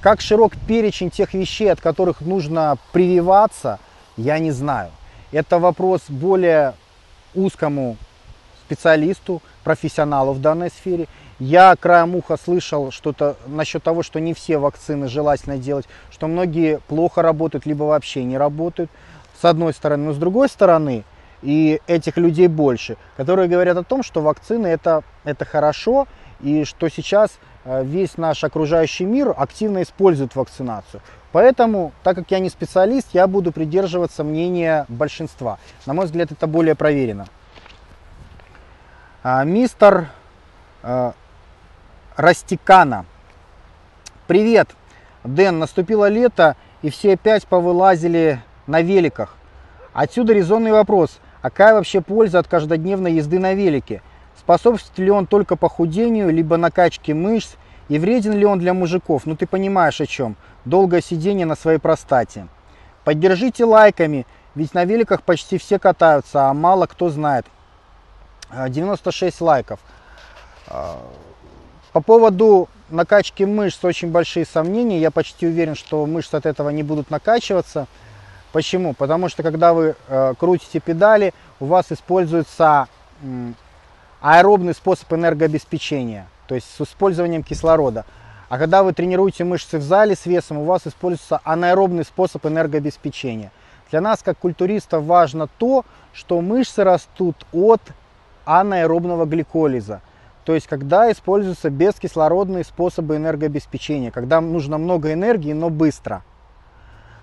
Как широк перечень тех вещей, от которых нужно прививаться, я не знаю. Это вопрос более узкому специалисту, профессионалу в данной сфере. Я краем уха слышал что-то насчет того, что не все вакцины желательно делать, что многие плохо работают, либо вообще не работают, с одной стороны. Но с другой стороны, и этих людей больше, которые говорят о том, что вакцины это, это хорошо, и что сейчас весь наш окружающий мир активно использует вакцинацию. Поэтому, так как я не специалист, я буду придерживаться мнения большинства. На мой взгляд, это более проверено. А, мистер а, Растикана. Привет, Дэн, наступило лето, и все опять повылазили на великах. Отсюда резонный вопрос, а какая вообще польза от каждодневной езды на велике? Способствует ли он только похудению, либо накачке мышц, и вреден ли он для мужиков? Ну ты понимаешь о чем. Долгое сидение на своей простате. Поддержите лайками, ведь на великах почти все катаются, а мало кто знает. 96 лайков. По поводу накачки мышц очень большие сомнения. Я почти уверен, что мышцы от этого не будут накачиваться. Почему? Потому что когда вы э, крутите педали, у вас используется аэробный способ энергообеспечения, то есть с использованием кислорода. А когда вы тренируете мышцы в зале с весом, у вас используется анаэробный способ энергообеспечения. Для нас, как культуристов, важно то, что мышцы растут от анаэробного гликолиза. То есть, когда используются бескислородные способы энергообеспечения, когда нужно много энергии, но быстро.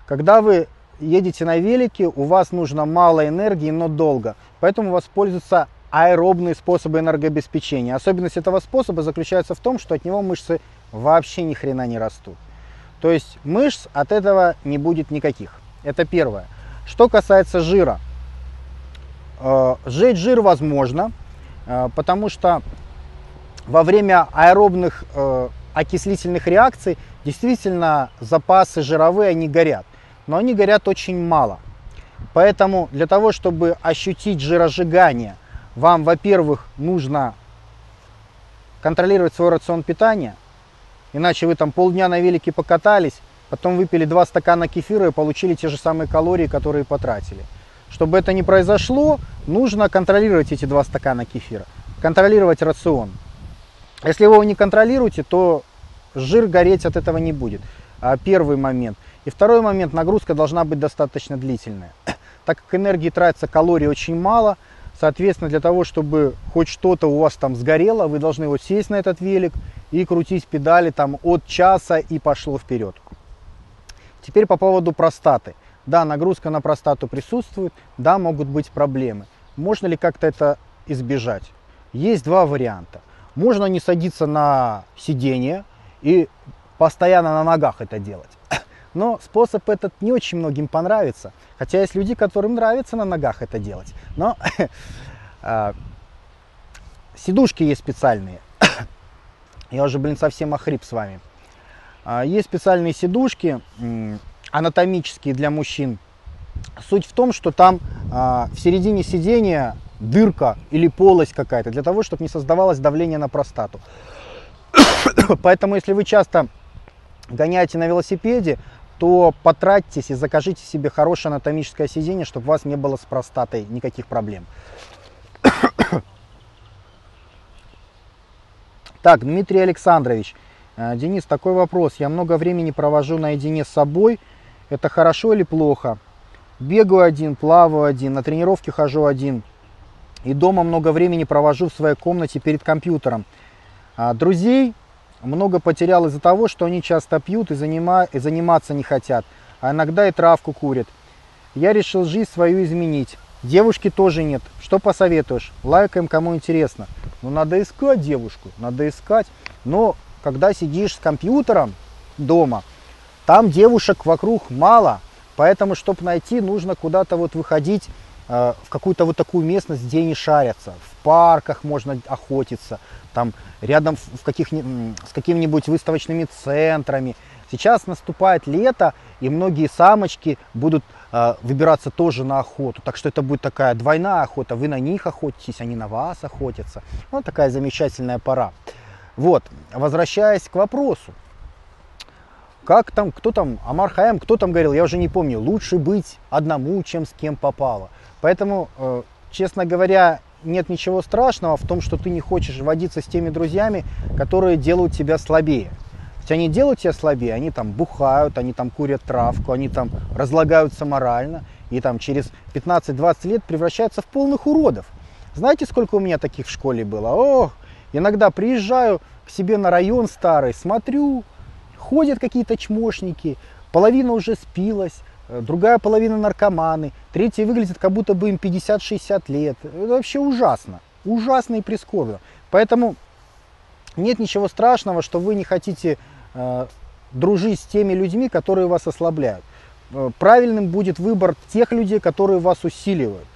Когда вы едете на велике, у вас нужно мало энергии, но долго. Поэтому воспользуются аэробные способы энергообеспечения. Особенность этого способа заключается в том, что от него мышцы вообще ни хрена не растут. То есть мышц от этого не будет никаких. Это первое. Что касается жира. Э, сжечь жир возможно, э, потому что во время аэробных э, окислительных реакций действительно запасы жировые, они горят. Но они горят очень мало. Поэтому для того, чтобы ощутить жиросжигание, вам, во-первых, нужно контролировать свой рацион питания. Иначе вы там полдня на велике покатались, потом выпили два стакана кефира и получили те же самые калории, которые потратили. Чтобы это не произошло, нужно контролировать эти два стакана кефира, контролировать рацион. Если вы его не контролируете, то жир гореть от этого не будет. А, первый момент. И второй момент, нагрузка должна быть достаточно длительная. Так как энергии тратится калорий очень мало, соответственно, для того, чтобы хоть что-то у вас там сгорело, вы должны вот сесть на этот велик и крутить педали там от часа и пошло вперед. Теперь по поводу простаты. Да, нагрузка на простату присутствует, да, могут быть проблемы. Можно ли как-то это избежать? Есть два варианта. Можно не садиться на сиденье и постоянно на ногах это делать. Но способ этот не очень многим понравится. Хотя есть люди, которым нравится на ногах это делать. Но а, сидушки есть специальные. Я уже, блин, совсем охрип с вами. А, есть специальные сидушки анатомические для мужчин. Суть в том, что там а, в середине сидения дырка или полость какая-то, для того, чтобы не создавалось давление на простату. Поэтому, если вы часто гоняете на велосипеде, то потратьтесь и закажите себе хорошее анатомическое сиденье, чтобы у вас не было с простатой никаких проблем. Так, Дмитрий Александрович, э, Денис, такой вопрос. Я много времени провожу наедине с собой. Это хорошо или плохо? Бегаю один, плаваю один, на тренировке хожу один. И дома много времени провожу в своей комнате перед компьютером. А друзей много потерял из-за того, что они часто пьют и, занима... и заниматься не хотят, а иногда и травку курят. Я решил жизнь свою изменить. Девушки тоже нет. Что посоветуешь? Лайкаем, кому интересно. Ну, надо искать девушку, надо искать. Но когда сидишь с компьютером дома, там девушек вокруг мало. Поэтому, чтобы найти, нужно куда-то вот выходить э, в какую-то вот такую местность, где они шарятся. В парках можно охотиться, там рядом в каких с какими-нибудь выставочными центрами, Сейчас наступает лето, и многие самочки будут э, выбираться тоже на охоту. Так что это будет такая двойная охота. Вы на них охотитесь, они на вас охотятся. Вот такая замечательная пора. Вот, возвращаясь к вопросу. Как там, кто там, Амар Хаям, кто там говорил, я уже не помню, лучше быть одному, чем с кем попало. Поэтому, э, честно говоря, нет ничего страшного в том, что ты не хочешь водиться с теми друзьями, которые делают тебя слабее. Ведь они делают тебя слабее, они там бухают, они там курят травку, они там разлагаются морально и там через 15-20 лет превращаются в полных уродов. Знаете, сколько у меня таких в школе было? Ох, иногда приезжаю к себе на район старый, смотрю, ходят какие-то чмошники, половина уже спилась, другая половина наркоманы, третьи выглядят как будто бы им 50-60 лет. Это вообще ужасно, ужасно и прискорбно. Поэтому нет ничего страшного, что вы не хотите э, дружить с теми людьми, которые вас ослабляют. Э, правильным будет выбор тех людей, которые вас усиливают.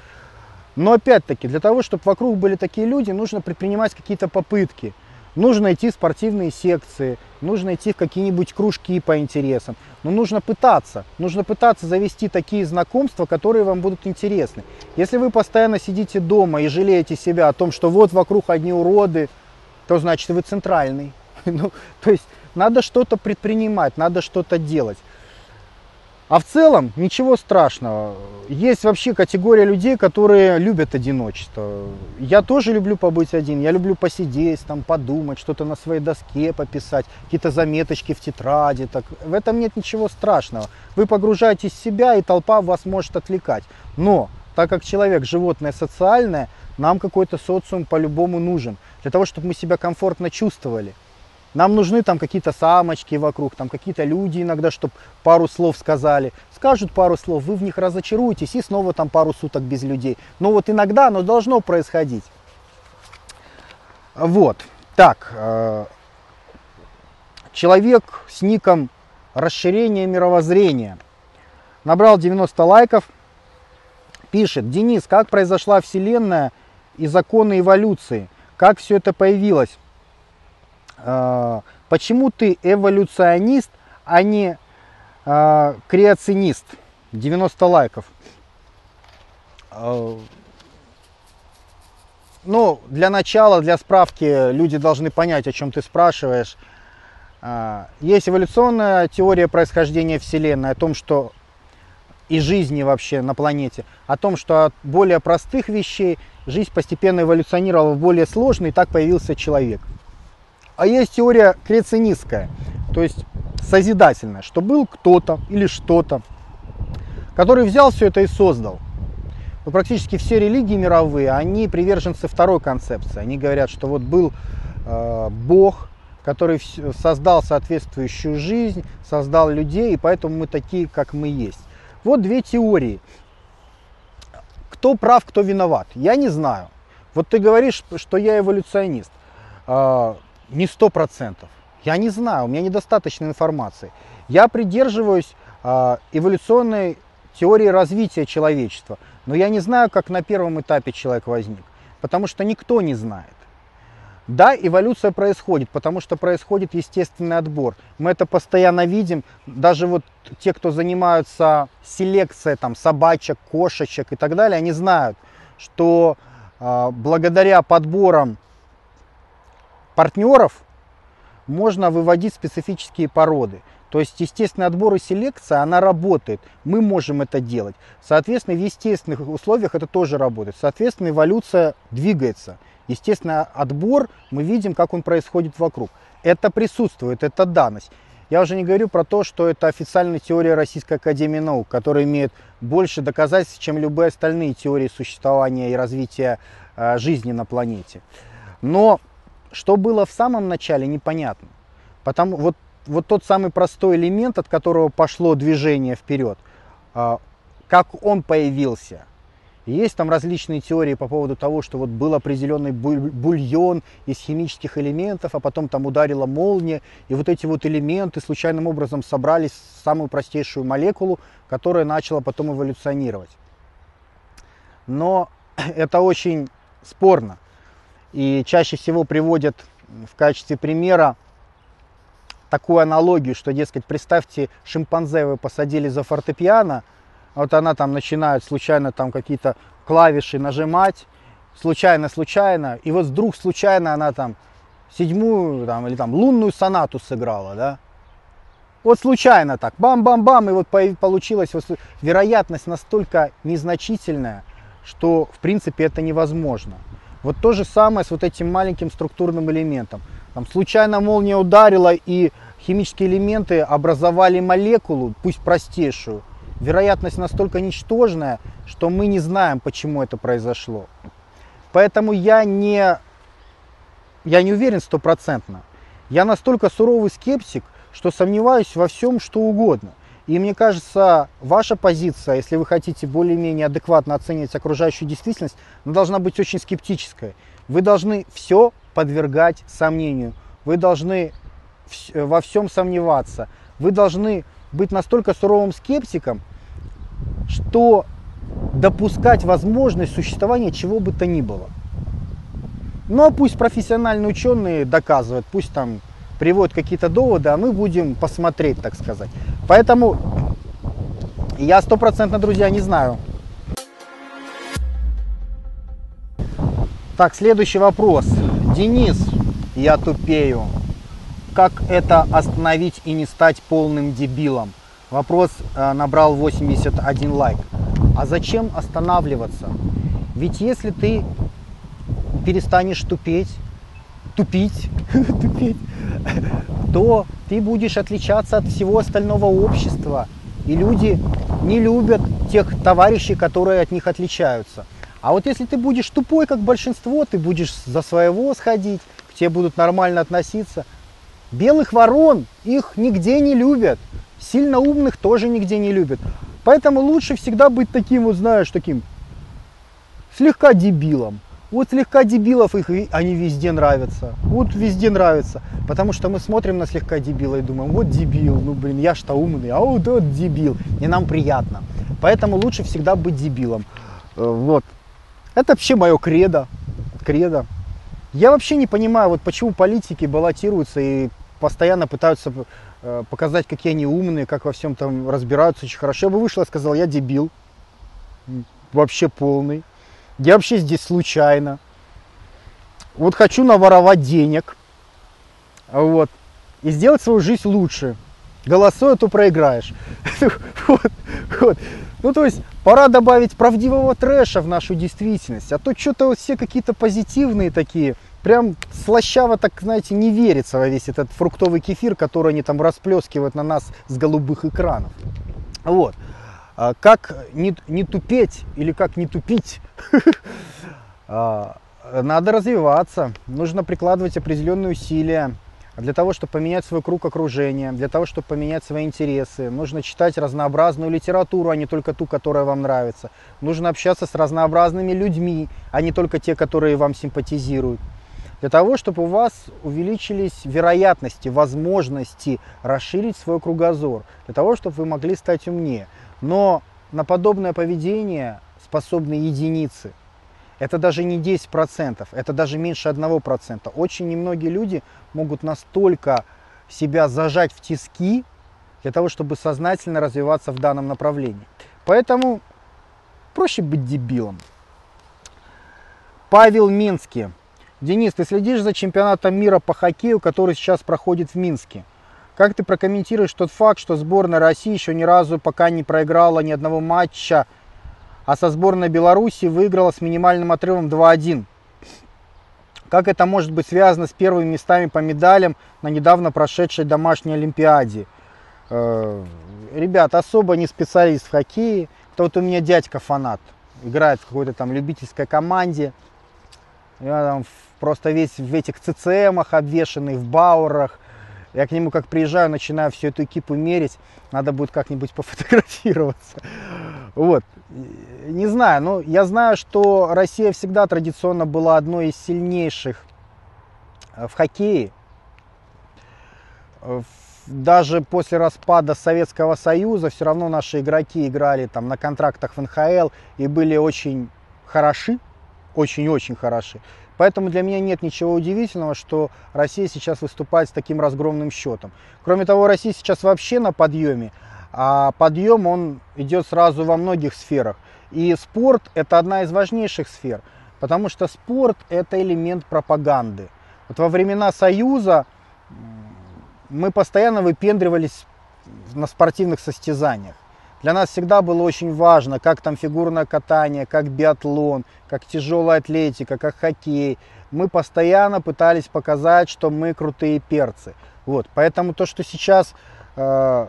Но опять-таки, для того, чтобы вокруг были такие люди, нужно предпринимать какие-то попытки. Нужно идти в спортивные секции, нужно идти в какие-нибудь кружки по интересам. Но нужно пытаться, нужно пытаться завести такие знакомства, которые вам будут интересны. Если вы постоянно сидите дома и жалеете себя о том, что вот вокруг одни уроды, то значит вы центральный. Ну, то есть надо что-то предпринимать, надо что-то делать. А в целом ничего страшного. Есть вообще категория людей, которые любят одиночество. Я тоже люблю побыть один. Я люблю посидеть, там, подумать, что-то на своей доске пописать, какие-то заметочки в тетради. Так. В этом нет ничего страшного. Вы погружаетесь в себя, и толпа вас может отвлекать. Но, так как человек животное социальное, нам какой-то социум по-любому нужен. Для того, чтобы мы себя комфортно чувствовали. Нам нужны там какие-то самочки вокруг, там какие-то люди иногда, чтобы пару слов сказали. Скажут пару слов, вы в них разочаруетесь и снова там пару суток без людей. Но вот иногда оно должно происходить. Вот. Так. Э, человек с ником расширение мировоззрения. Набрал 90 лайков. Пишет, Денис, как произошла Вселенная и законы эволюции? Как все это появилось? А, почему ты эволюционист, а не э, креационист? 90 лайков. Э, ну, для начала, для справки, люди должны понять, о чем ты спрашиваешь. Есть эволюционная теория происхождения Вселенной, о том, что и жизни вообще на планете, о том, что от более простых вещей жизнь постепенно эволюционировала в более сложные, и так появился человек. А есть теория креационистская, то есть созидательная, что был кто-то или что-то, который взял все это и создал. Но практически все религии мировые, они приверженцы второй концепции. Они говорят, что вот был э, Бог, который создал соответствующую жизнь, создал людей, и поэтому мы такие, как мы есть. Вот две теории. Кто прав, кто виноват? Я не знаю. Вот ты говоришь, что я эволюционист. А, не сто процентов. Я не знаю, у меня недостаточно информации. Я придерживаюсь э, эволюционной теории развития человечества, но я не знаю, как на первом этапе человек возник, потому что никто не знает. Да, эволюция происходит, потому что происходит естественный отбор. Мы это постоянно видим. Даже вот те, кто занимаются селекцией там, собачек, кошечек и так далее, они знают, что э, благодаря подборам партнеров можно выводить специфические породы. То есть естественный отбор и селекция, она работает. Мы можем это делать. Соответственно, в естественных условиях это тоже работает. Соответственно, эволюция двигается. Естественный отбор, мы видим, как он происходит вокруг. Это присутствует, это данность. Я уже не говорю про то, что это официальная теория Российской Академии Наук, которая имеет больше доказательств, чем любые остальные теории существования и развития э, жизни на планете. Но что было в самом начале, непонятно. Потому вот, вот тот самый простой элемент, от которого пошло движение вперед, а, как он появился. Есть там различные теории по поводу того, что вот был определенный бульон из химических элементов, а потом там ударила молния, и вот эти вот элементы случайным образом собрались самую простейшую молекулу, которая начала потом эволюционировать. Но это очень спорно. И чаще всего приводят в качестве примера такую аналогию, что, дескать, представьте, шимпанзе вы посадили за фортепиано, вот она там начинает случайно там какие-то клавиши нажимать, случайно-случайно, и вот вдруг случайно она там седьмую там, или там лунную сонату сыграла, да, вот случайно так, бам-бам-бам, и вот получилась вот, вероятность настолько незначительная, что в принципе это невозможно. Вот то же самое с вот этим маленьким структурным элементом. Там случайно молния ударила и химические элементы образовали молекулу, пусть простейшую. Вероятность настолько ничтожная, что мы не знаем, почему это произошло. Поэтому я не, я не уверен стопроцентно. Я настолько суровый скептик, что сомневаюсь во всем, что угодно. И мне кажется, ваша позиция, если вы хотите более-менее адекватно оценивать окружающую действительность, она должна быть очень скептической. Вы должны все подвергать сомнению. Вы должны во всем сомневаться. Вы должны быть настолько суровым скептиком, что допускать возможность существования чего бы то ни было. Но пусть профессиональные ученые доказывают, пусть там приводят какие-то доводы, а мы будем посмотреть, так сказать. Поэтому я стопроцентно, друзья, не знаю. Так, следующий вопрос. Денис, я тупею. Как это остановить и не стать полным дебилом? Вопрос э, набрал 81 лайк. А зачем останавливаться? Ведь если ты перестанешь тупеть, тупить, то ты будешь отличаться от всего остального общества. И люди не любят тех товарищей, которые от них отличаются. А вот если ты будешь тупой, как большинство, ты будешь за своего сходить, к тебе будут нормально относиться. Белых ворон их нигде не любят. Сильно умных тоже нигде не любят. Поэтому лучше всегда быть таким, вот знаешь, таким слегка дебилом. Вот слегка дебилов их, они везде нравятся. Вот везде нравятся. Потому что мы смотрим на слегка дебила и думаем, вот дебил, ну блин, я что умный, а вот, вот дебил. И нам приятно. Поэтому лучше всегда быть дебилом. Э, вот. Это вообще мое кредо. Кредо. Я вообще не понимаю, вот почему политики баллотируются и постоянно пытаются э, показать, какие они умные, как во всем там разбираются очень хорошо. Я бы вышел и сказал, я дебил. Вообще полный. Я вообще здесь случайно. Вот хочу наворовать денег. Вот. И сделать свою жизнь лучше. Голосуя, то проиграешь. вот, вот. Ну, то есть, пора добавить правдивого трэша в нашу действительность. А то что-то все какие-то позитивные такие. Прям слащаво, так, знаете, не верится во весь этот фруктовый кефир, который они там расплескивают на нас с голубых экранов. Вот. А, как не, не тупеть или как не тупить, а, надо развиваться, нужно прикладывать определенные усилия для того, чтобы поменять свой круг окружения, для того, чтобы поменять свои интересы. Нужно читать разнообразную литературу, а не только ту, которая вам нравится. Нужно общаться с разнообразными людьми, а не только те, которые вам симпатизируют. Для того, чтобы у вас увеличились вероятности, возможности расширить свой кругозор. Для того, чтобы вы могли стать умнее. Но на подобное поведение способны единицы. Это даже не 10%, это даже меньше 1%. Очень немногие люди могут настолько себя зажать в тиски для того, чтобы сознательно развиваться в данном направлении. Поэтому проще быть дебилом. Павел Минский. Денис, ты следишь за чемпионатом мира по хоккею, который сейчас проходит в Минске? Как ты прокомментируешь тот факт, что сборная России еще ни разу пока не проиграла ни одного матча, а со сборной Беларуси выиграла с минимальным отрывом 2-1? Как это может быть связано с первыми местами по медалям на недавно прошедшей домашней Олимпиаде? Э, ребят, особо не специалист в хоккее. Это вот у меня дядька фанат. Играет в какой-то там любительской команде. Я там просто весь в этих ЦЦМах обвешанный, в баурах. Я к нему как приезжаю, начинаю всю эту экипу мерить. Надо будет как-нибудь пофотографироваться. Вот. Не знаю, но я знаю, что Россия всегда традиционно была одной из сильнейших э, в хоккее. Даже после распада Советского Союза все равно наши игроки играли там на контрактах в НХЛ и были очень хороши, очень-очень хороши. Поэтому для меня нет ничего удивительного, что Россия сейчас выступает с таким разгромным счетом. Кроме того, Россия сейчас вообще на подъеме, а подъем он идет сразу во многих сферах. И спорт это одна из важнейших сфер, потому что спорт это элемент пропаганды. Вот во времена Союза мы постоянно выпендривались на спортивных состязаниях. Для нас всегда было очень важно, как там фигурное катание, как биатлон, как тяжелая атлетика, как хоккей. Мы постоянно пытались показать, что мы крутые перцы. Вот. Поэтому то, что сейчас э,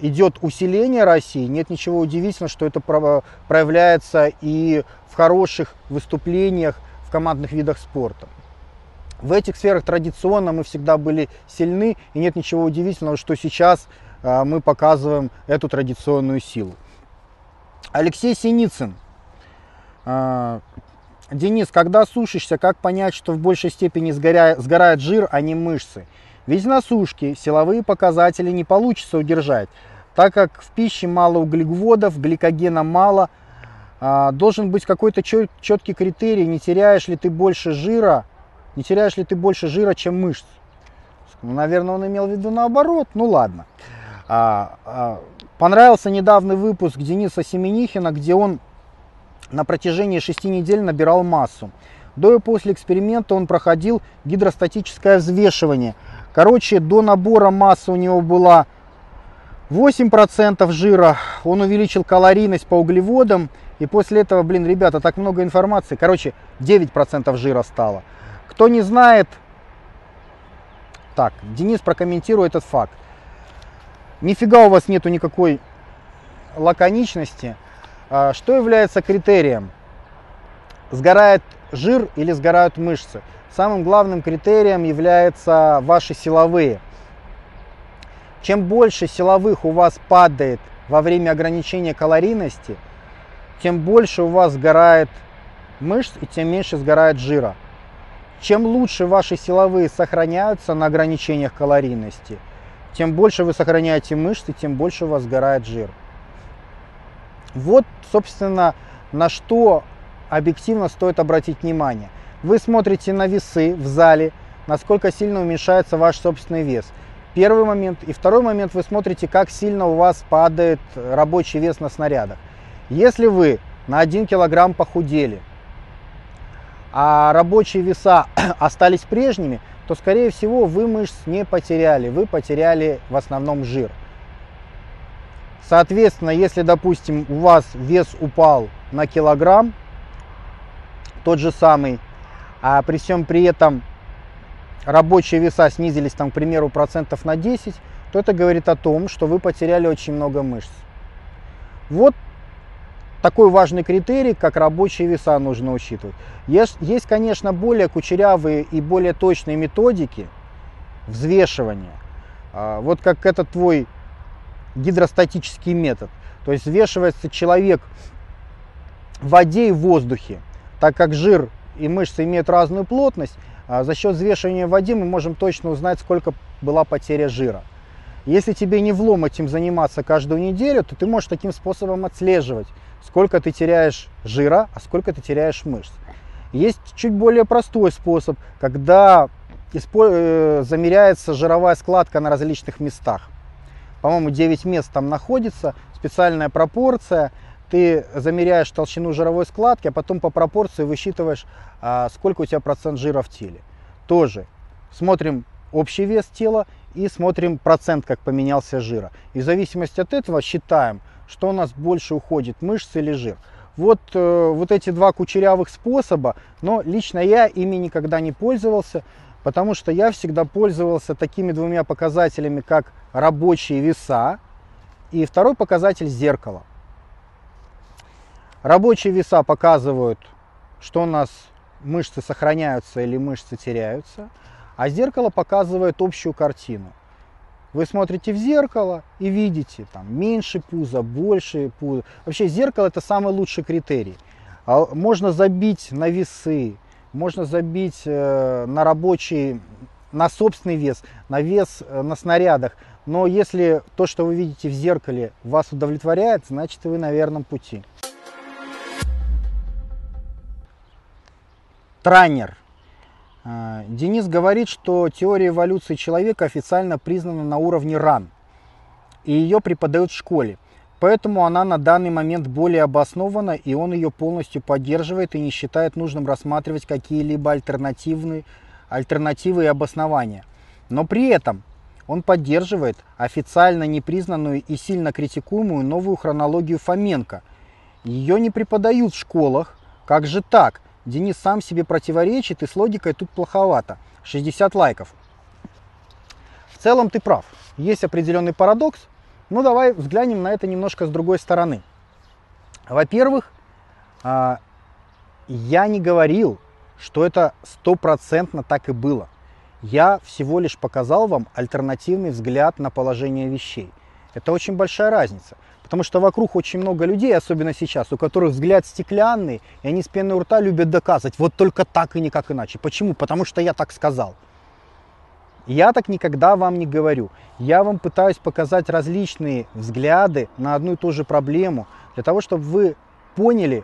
идет усиление России, нет ничего удивительного, что это проявляется и в хороших выступлениях в командных видах спорта. В этих сферах традиционно мы всегда были сильны, и нет ничего удивительного, что сейчас мы показываем эту традиционную силу. Алексей Синицын. А, Денис, когда сушишься, как понять, что в большей степени сгоря... сгорает жир, а не мышцы? Ведь на сушке силовые показатели не получится удержать, так как в пище мало углеводов, гликогена мало. А, должен быть какой-то четкий критерий, не теряешь ли ты больше жира, не теряешь ли ты больше жира, чем мышц. Ну, наверное, он имел в виду наоборот. Ну ладно. А, а, понравился недавний выпуск Дениса Семенихина, где он на протяжении шести недель набирал массу. До и после эксперимента он проходил гидростатическое взвешивание. Короче, до набора массы у него была 8% жира. Он увеличил калорийность по углеводам. И после этого, блин, ребята, так много информации. Короче, 9% жира стало. Кто не знает, так, Денис прокомментирует этот факт. Нифига у вас нету никакой лаконичности. А, что является критерием? Сгорает жир или сгорают мышцы? Самым главным критерием являются ваши силовые. Чем больше силовых у вас падает во время ограничения калорийности, тем больше у вас сгорает мышц и тем меньше сгорает жира. Чем лучше ваши силовые сохраняются на ограничениях калорийности, тем больше вы сохраняете мышцы, тем больше у вас сгорает жир. Вот, собственно, на что объективно стоит обратить внимание. Вы смотрите на весы в зале, насколько сильно уменьшается ваш собственный вес. Первый момент. И второй момент, вы смотрите, как сильно у вас падает рабочий вес на снарядах. Если вы на 1 килограмм похудели, а рабочие веса остались прежними, то, скорее всего, вы мышц не потеряли, вы потеряли в основном жир. Соответственно, если, допустим, у вас вес упал на килограмм, тот же самый, а при всем при этом рабочие веса снизились, там, к примеру, процентов на 10, то это говорит о том, что вы потеряли очень много мышц. Вот такой важный критерий, как рабочие веса нужно учитывать. Есть, есть, конечно, более кучерявые и более точные методики взвешивания. А, вот как этот твой гидростатический метод. То есть взвешивается человек в воде и в воздухе. Так как жир и мышцы имеют разную плотность, а, за счет взвешивания в воде мы можем точно узнать, сколько была потеря жира. Если тебе не влом этим заниматься каждую неделю, то ты можешь таким способом отслеживать, сколько ты теряешь жира, а сколько ты теряешь мышц. Есть чуть более простой способ, когда э, замеряется жировая складка на различных местах. По-моему, 9 мест там находится, специальная пропорция. Ты замеряешь толщину жировой складки, а потом по пропорции высчитываешь, а, сколько у тебя процент жира в теле. Тоже смотрим общий вес тела и смотрим процент, как поменялся жира. И в зависимости от этого считаем, что у нас больше уходит, мышцы или жир. Вот, э, вот эти два кучерявых способа, но лично я ими никогда не пользовался, потому что я всегда пользовался такими двумя показателями, как рабочие веса и второй показатель зеркала. Рабочие веса показывают, что у нас мышцы сохраняются или мышцы теряются, а зеркало показывает общую картину. Вы смотрите в зеркало и видите там меньше пуза, больше пуза. Вообще зеркало это самый лучший критерий. А можно забить на весы, можно забить э, на рабочий, на собственный вес, на вес э, на снарядах. Но если то, что вы видите в зеркале, вас удовлетворяет, значит вы на верном пути. Транер. А, Денис говорит, что теория эволюции человека официально признана на уровне РАН, и ее преподают в школе. Поэтому она на данный момент более обоснована, и он ее полностью поддерживает и не считает нужным рассматривать какие-либо альтернативные, альтернативы и обоснования. Но при этом он поддерживает официально непризнанную и сильно критикуемую новую хронологию Фоменко. Ее не преподают в школах. Как же так? Денис сам себе противоречит, и с логикой тут плоховато. 60 лайков. В целом ты прав. Есть определенный парадокс. Ну давай взглянем на это немножко с другой стороны. Во-первых, а, я не говорил, что это стопроцентно так и было. Я всего лишь показал вам альтернативный взгляд на положение вещей. Это очень большая разница. Потому что вокруг очень много людей, особенно сейчас, у которых взгляд стеклянный, и они с пеной у рта любят доказывать, вот только так и никак иначе. Почему? Потому что я так сказал. Я так никогда вам не говорю. Я вам пытаюсь показать различные взгляды на одну и ту же проблему, для того, чтобы вы поняли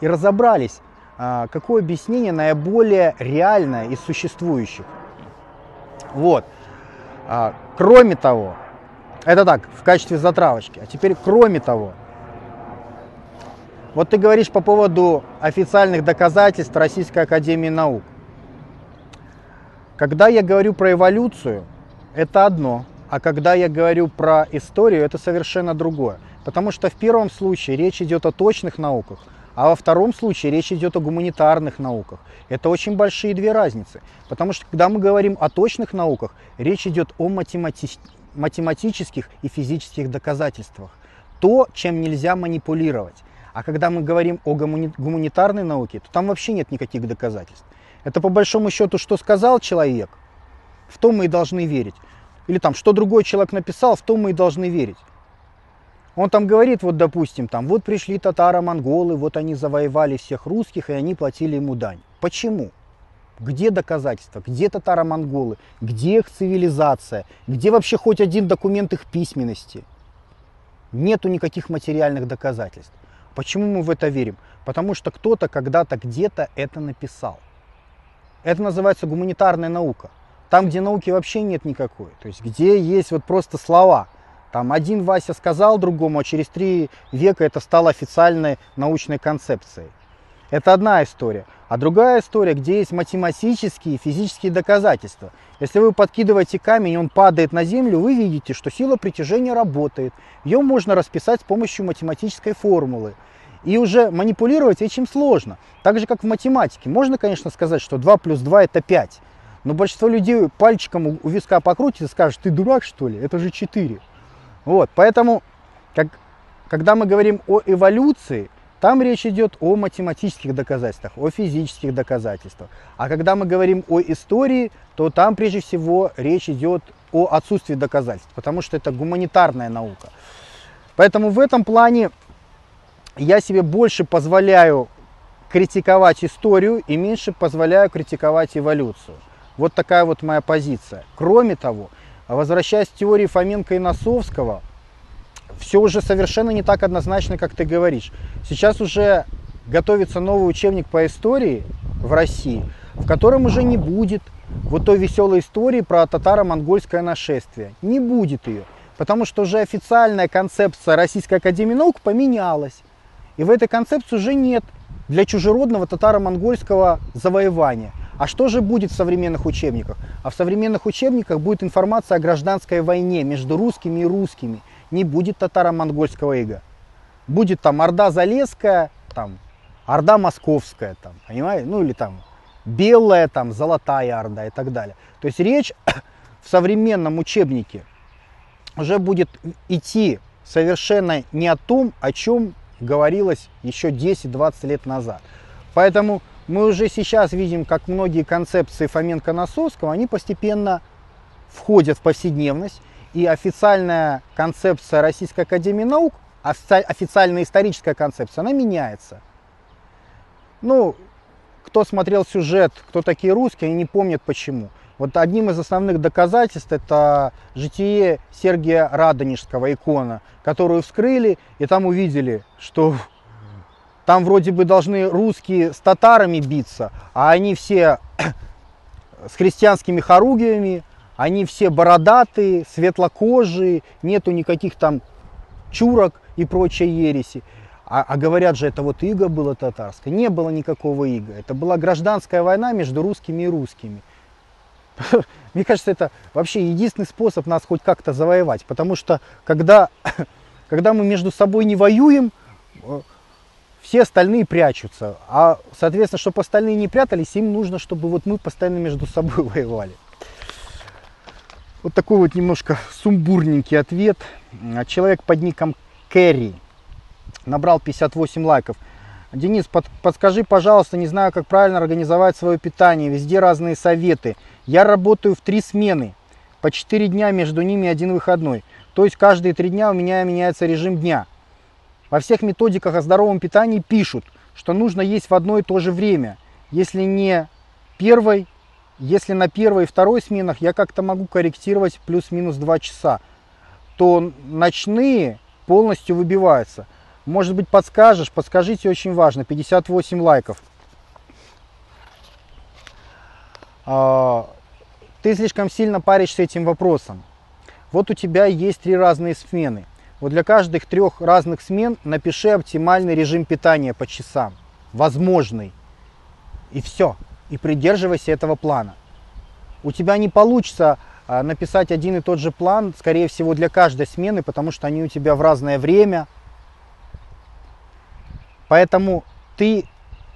и разобрались, а, какое объяснение наиболее реальное из существующих. Вот. А, кроме того, это так, в качестве затравочки. А теперь, кроме того, вот ты говоришь по поводу официальных доказательств Российской Академии Наук. Когда я говорю про эволюцию, это одно, а когда я говорю про историю, это совершенно другое. Потому что в первом случае речь идет о точных науках, а во втором случае речь идет о гуманитарных науках. Это очень большие две разницы. Потому что когда мы говорим о точных науках, речь идет о математи математических и физических доказательствах. То, чем нельзя манипулировать. А когда мы говорим о гуманитарной науке, то там вообще нет никаких доказательств. Это по большому счету, что сказал человек, в том мы и должны верить. Или там, что другой человек написал, в том мы и должны верить. Он там говорит, вот допустим, там, вот пришли татаро-монголы, вот они завоевали всех русских, и они платили ему дань. Почему? Где доказательства? Где татаро-монголы? Где их цивилизация? Где вообще хоть один документ их письменности? Нету никаких материальных доказательств. Почему мы в это верим? Потому что кто-то когда-то где-то это написал. Это называется гуманитарная наука. Там, где науки вообще нет никакой. То есть, где есть вот просто слова. Там один Вася сказал другому, а через три века это стало официальной научной концепцией. Это одна история. А другая история, где есть математические и физические доказательства. Если вы подкидываете камень, он падает на землю, вы видите, что сила притяжения работает. Ее можно расписать с помощью математической формулы. И уже манипулировать этим сложно. Так же, как в математике. Можно, конечно, сказать, что 2 плюс 2 это 5. Но большинство людей пальчиком у виска покрутит и скажет, ты дурак что ли? Это же 4. Вот, поэтому, как, когда мы говорим о эволюции, там речь идет о математических доказательствах, о физических доказательствах. А когда мы говорим о истории, то там прежде всего речь идет о отсутствии доказательств, потому что это гуманитарная наука. Поэтому в этом плане я себе больше позволяю критиковать историю и меньше позволяю критиковать эволюцию. Вот такая вот моя позиция. Кроме того, возвращаясь к теории Фоменко и Носовского, все уже совершенно не так однозначно, как ты говоришь. Сейчас уже готовится новый учебник по истории в России, в котором уже не будет вот той веселой истории про татаро-монгольское нашествие. Не будет ее. Потому что уже официальная концепция Российской Академии Наук поменялась. И в этой концепции уже нет для чужеродного татаро-монгольского завоевания. А что же будет в современных учебниках? А в современных учебниках будет информация о гражданской войне между русскими и русскими не будет татаро-монгольского ига. Будет там Орда Залесская, там Орда Московская, там, понимаете? Ну или там Белая, там, Золотая Орда и так далее. То есть речь в современном учебнике уже будет идти совершенно не о том, о чем говорилось еще 10-20 лет назад. Поэтому мы уже сейчас видим, как многие концепции Фоменко-Носовского, они постепенно входят в повседневность, и официальная концепция Российской Академии Наук, официальная историческая концепция, она меняется. Ну, кто смотрел сюжет, кто такие русские, они не помнят почему. Вот одним из основных доказательств это житие Сергия Радонежского, икона, которую вскрыли, и там увидели, что там вроде бы должны русские с татарами биться, а они все с христианскими хоругвями, они все бородатые, светлокожие, нету никаких там чурок и прочей ереси. А, а говорят же, это вот иго было татарское. Не было никакого иго. Это была гражданская война между русскими и русскими. Мне кажется, это вообще единственный способ нас хоть как-то завоевать. Потому что когда, когда мы между собой не воюем, э, все остальные прячутся. А, соответственно, чтобы остальные не прятались, им нужно, чтобы вот мы постоянно между собой воевали. Вот такой вот немножко сумбурненький ответ. Человек под ником Кэрри набрал 58 лайков. Денис, под, подскажи, пожалуйста, не знаю, как правильно организовать свое питание. Везде разные советы. Я работаю в три смены. По 4 дня между ними один выходной. То есть каждые три дня у меня меняется режим дня. Во всех методиках о здоровом питании пишут, что нужно есть в одно и то же время. Если не первой, если на первой и второй сменах я как-то могу корректировать плюс-минус 2 часа, то ночные полностью выбиваются. Может быть подскажешь, подскажите, очень важно, 58 лайков. А, ты слишком сильно паришься этим вопросом. Вот у тебя есть три разные смены – вот для каждых трех разных смен напиши оптимальный режим питания по часам. Возможный. И все. И придерживайся этого плана. У тебя не получится а, написать один и тот же план, скорее всего, для каждой смены, потому что они у тебя в разное время. Поэтому ты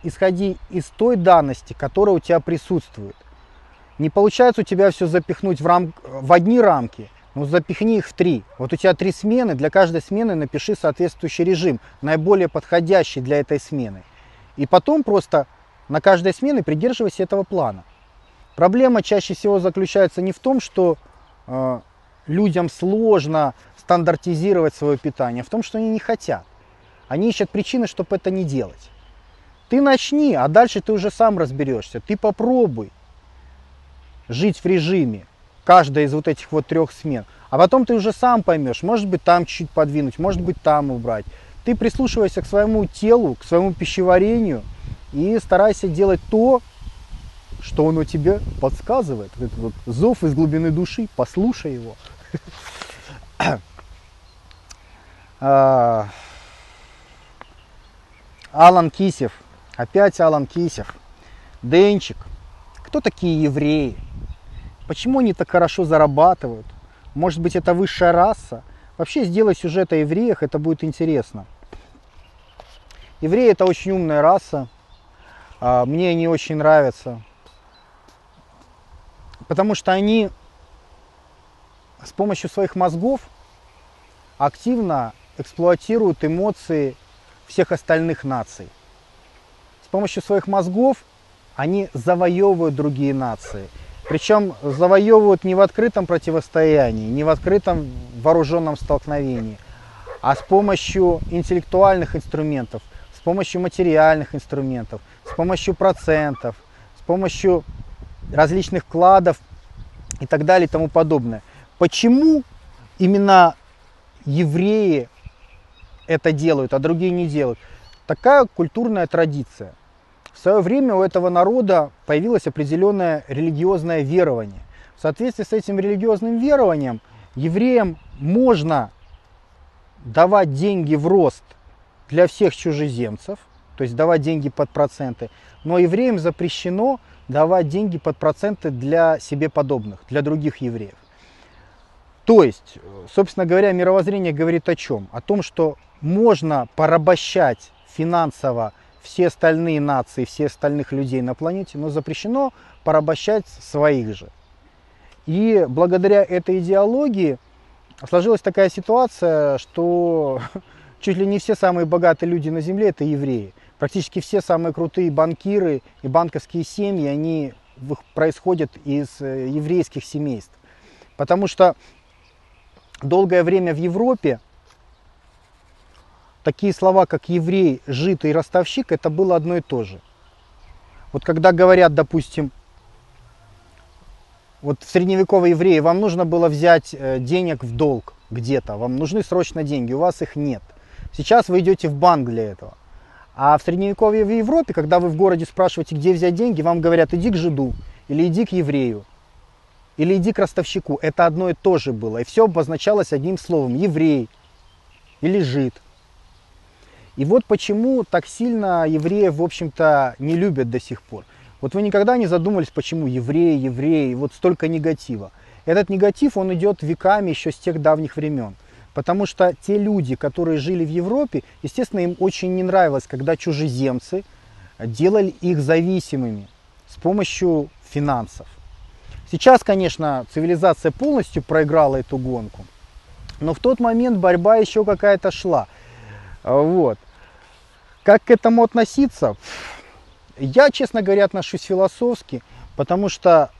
исходи из той данности, которая у тебя присутствует. Не получается у тебя все запихнуть в, рам... в одни рамки – ну запихни их в три. Вот у тебя три смены, для каждой смены напиши соответствующий режим, наиболее подходящий для этой смены. И потом просто на каждой смене придерживайся этого плана. Проблема чаще всего заключается не в том, что э, людям сложно стандартизировать свое питание, а в том, что они не хотят. Они ищут причины, чтобы это не делать. Ты начни, а дальше ты уже сам разберешься. Ты попробуй жить в режиме, каждая из вот этих вот трех смен. А потом ты уже сам поймешь, может быть там чуть-чуть подвинуть, может быть там убрать. Ты прислушивайся к своему телу, к своему пищеварению и старайся делать то, что оно тебе подсказывает. Этот вот зов из глубины души, послушай его. А, Алан Кисев, опять Алан Кисев, Денчик. Кто такие евреи? Почему они так хорошо зарабатывают? Может быть, это высшая раса? Вообще, сделай сюжет о евреях, это будет интересно. Евреи это очень умная раса. А, мне они очень нравятся. Потому что они с помощью своих мозгов активно эксплуатируют эмоции всех остальных наций. С помощью своих мозгов они завоевывают другие нации. Причем завоевывают не в открытом противостоянии, не в открытом вооруженном столкновении, а с помощью интеллектуальных инструментов, с помощью материальных инструментов, с помощью процентов, с помощью различных кладов и так далее и тому подобное. Почему именно евреи это делают, а другие не делают? Такая культурная традиция. В свое время у этого народа появилось определенное религиозное верование. В соответствии с этим религиозным верованием евреям можно давать деньги в рост для всех чужеземцев, то есть давать деньги под проценты, но евреям запрещено давать деньги под проценты для себе подобных, для других евреев. То есть, собственно говоря, мировоззрение говорит о чем? О том, что можно порабощать финансово все остальные нации, все остальных людей на планете, но запрещено порабощать своих же. И благодаря этой идеологии сложилась такая ситуация, что чуть ли не все самые богатые люди на Земле это евреи. Практически все самые крутые банкиры и банковские семьи, они происходят из э, еврейских семейств. Потому что долгое время в Европе такие слова, как еврей, жид и ростовщик, это было одно и то же. Вот когда говорят, допустим, вот в средневековой евреи, вам нужно было взять э, денег в долг где-то, вам нужны срочно деньги, у вас их нет. Сейчас вы идете в банк для этого. А в средневековье в Европе, когда вы в городе спрашиваете, где взять деньги, вам говорят, иди к жиду, или иди к еврею, или иди к ростовщику. Это одно и то же было. И все обозначалось одним словом – еврей или жид. И вот почему так сильно евреев, в общем-то, не любят до сих пор. Вот вы никогда не задумывались, почему евреи, евреи, вот столько негатива. Этот негатив, он идет веками еще с тех давних времен. Потому что те люди, которые жили в Европе, естественно, им очень не нравилось, когда чужеземцы делали их зависимыми с помощью финансов. Сейчас, конечно, цивилизация полностью проиграла эту гонку, но в тот момент борьба еще какая-то шла. Вот. Как к этому относиться? Я, честно говоря, отношусь философски, потому что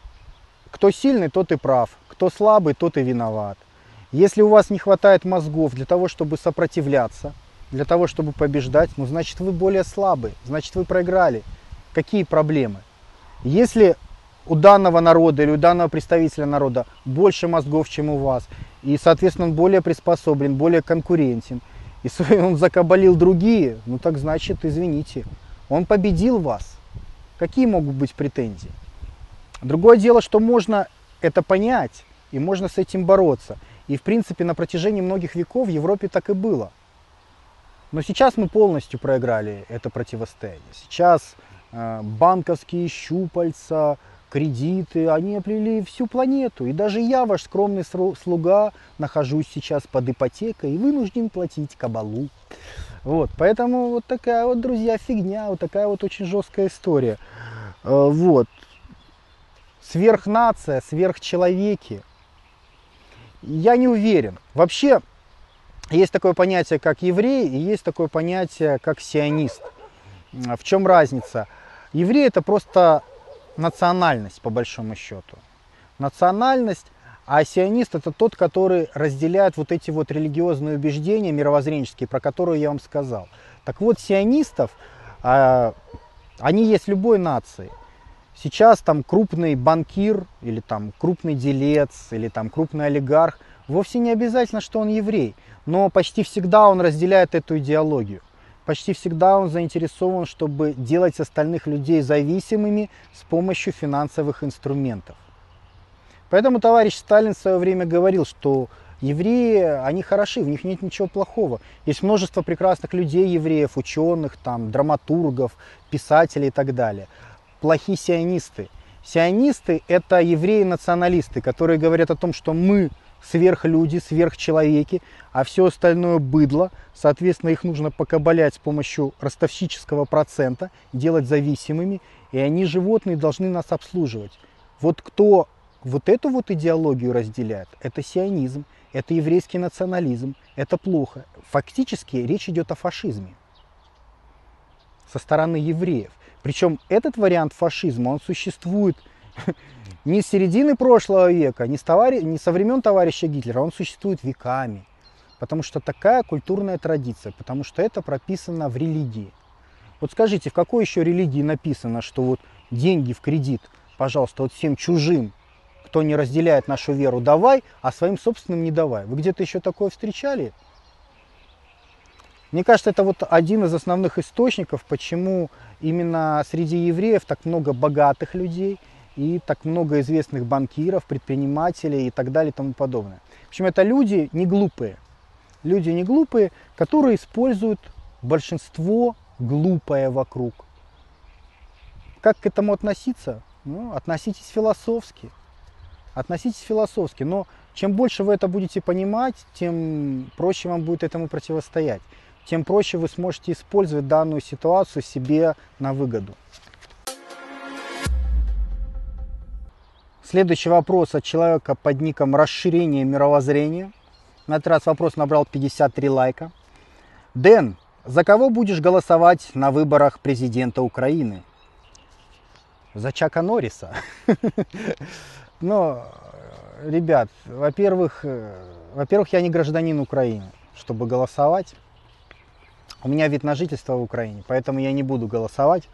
кто сильный, тот и прав, кто слабый, тот и виноват. Если у вас не хватает мозгов для того, чтобы сопротивляться, для того, чтобы побеждать, ну, значит, вы более слабый, значит, вы проиграли. Какие проблемы? Если у данного народа или у данного представителя народа больше мозгов, чем у вас, и, соответственно, он более приспособлен, более конкурентен, и он закабалил другие, ну так значит, извините, он победил вас. Какие могут быть претензии? Другое дело, что можно это понять, и можно с этим бороться. И, в принципе, на протяжении многих веков в Европе так и было. Но сейчас мы полностью проиграли это противостояние. Сейчас э, банковские щупальца, кредиты, они оплели всю планету. И даже я, ваш скромный слуга, нахожусь сейчас под ипотекой и вынужден платить кабалу. Вот, поэтому вот такая вот, друзья, фигня, вот такая вот очень жесткая история. Э, вот. Сверхнация, сверхчеловеки. Я не уверен. Вообще, есть такое понятие, как еврей, и есть такое понятие, как сионист. В чем разница? Еврей это просто национальность, по большому счету. Национальность, а сионист это тот, который разделяет вот эти вот религиозные убеждения мировоззренческие, про которые я вам сказал. Так вот, сионистов, э, они есть любой нации. Сейчас там крупный банкир или там крупный делец или там крупный олигарх, вовсе не обязательно, что он еврей, но почти всегда он разделяет эту идеологию почти всегда он заинтересован, чтобы делать остальных людей зависимыми с помощью финансовых инструментов. Поэтому товарищ Сталин в свое время говорил, что евреи, они хороши, в них нет ничего плохого. Есть множество прекрасных людей, евреев, ученых, там, драматургов, писателей и так далее. Плохие сионисты. Сионисты – это евреи-националисты, которые говорят о том, что мы сверхлюди, сверхчеловеки, а все остальное быдло. Соответственно, их нужно покабалять с помощью ростовщического процента, делать зависимыми, и они, животные, должны нас обслуживать. Вот кто вот эту вот идеологию разделяет, это сионизм, это еврейский национализм, это плохо. Фактически речь идет о фашизме со стороны евреев. Причем этот вариант фашизма, он существует не с середины прошлого века, не с, товари... не со времен товарища Гитлера, он существует веками. Потому что такая культурная традиция, потому что это прописано в религии. Вот скажите, в какой еще религии написано, что вот деньги в кредит, пожалуйста, вот всем чужим, кто не разделяет нашу веру, давай, а своим собственным не давай. Вы где-то еще такое встречали? Мне кажется, это вот один из основных источников, почему именно среди евреев так много богатых людей – и так много известных банкиров, предпринимателей и так далее и тому подобное. В общем, это люди не глупые. Люди не глупые, которые используют большинство глупое вокруг. Как к этому относиться? Ну, относитесь философски. Относитесь философски. Но чем больше вы это будете понимать, тем проще вам будет этому противостоять. Тем проще вы сможете использовать данную ситуацию себе на выгоду. Следующий вопрос от человека под ником «Расширение мировоззрения». На этот раз вопрос набрал 53 лайка. Дэн, за кого будешь голосовать на выборах президента Украины? За Чака Норриса. Но, ребят, во-первых, э, во-первых, я не гражданин Украины, чтобы голосовать. У меня вид на жительство в Украине, поэтому я не буду голосовать.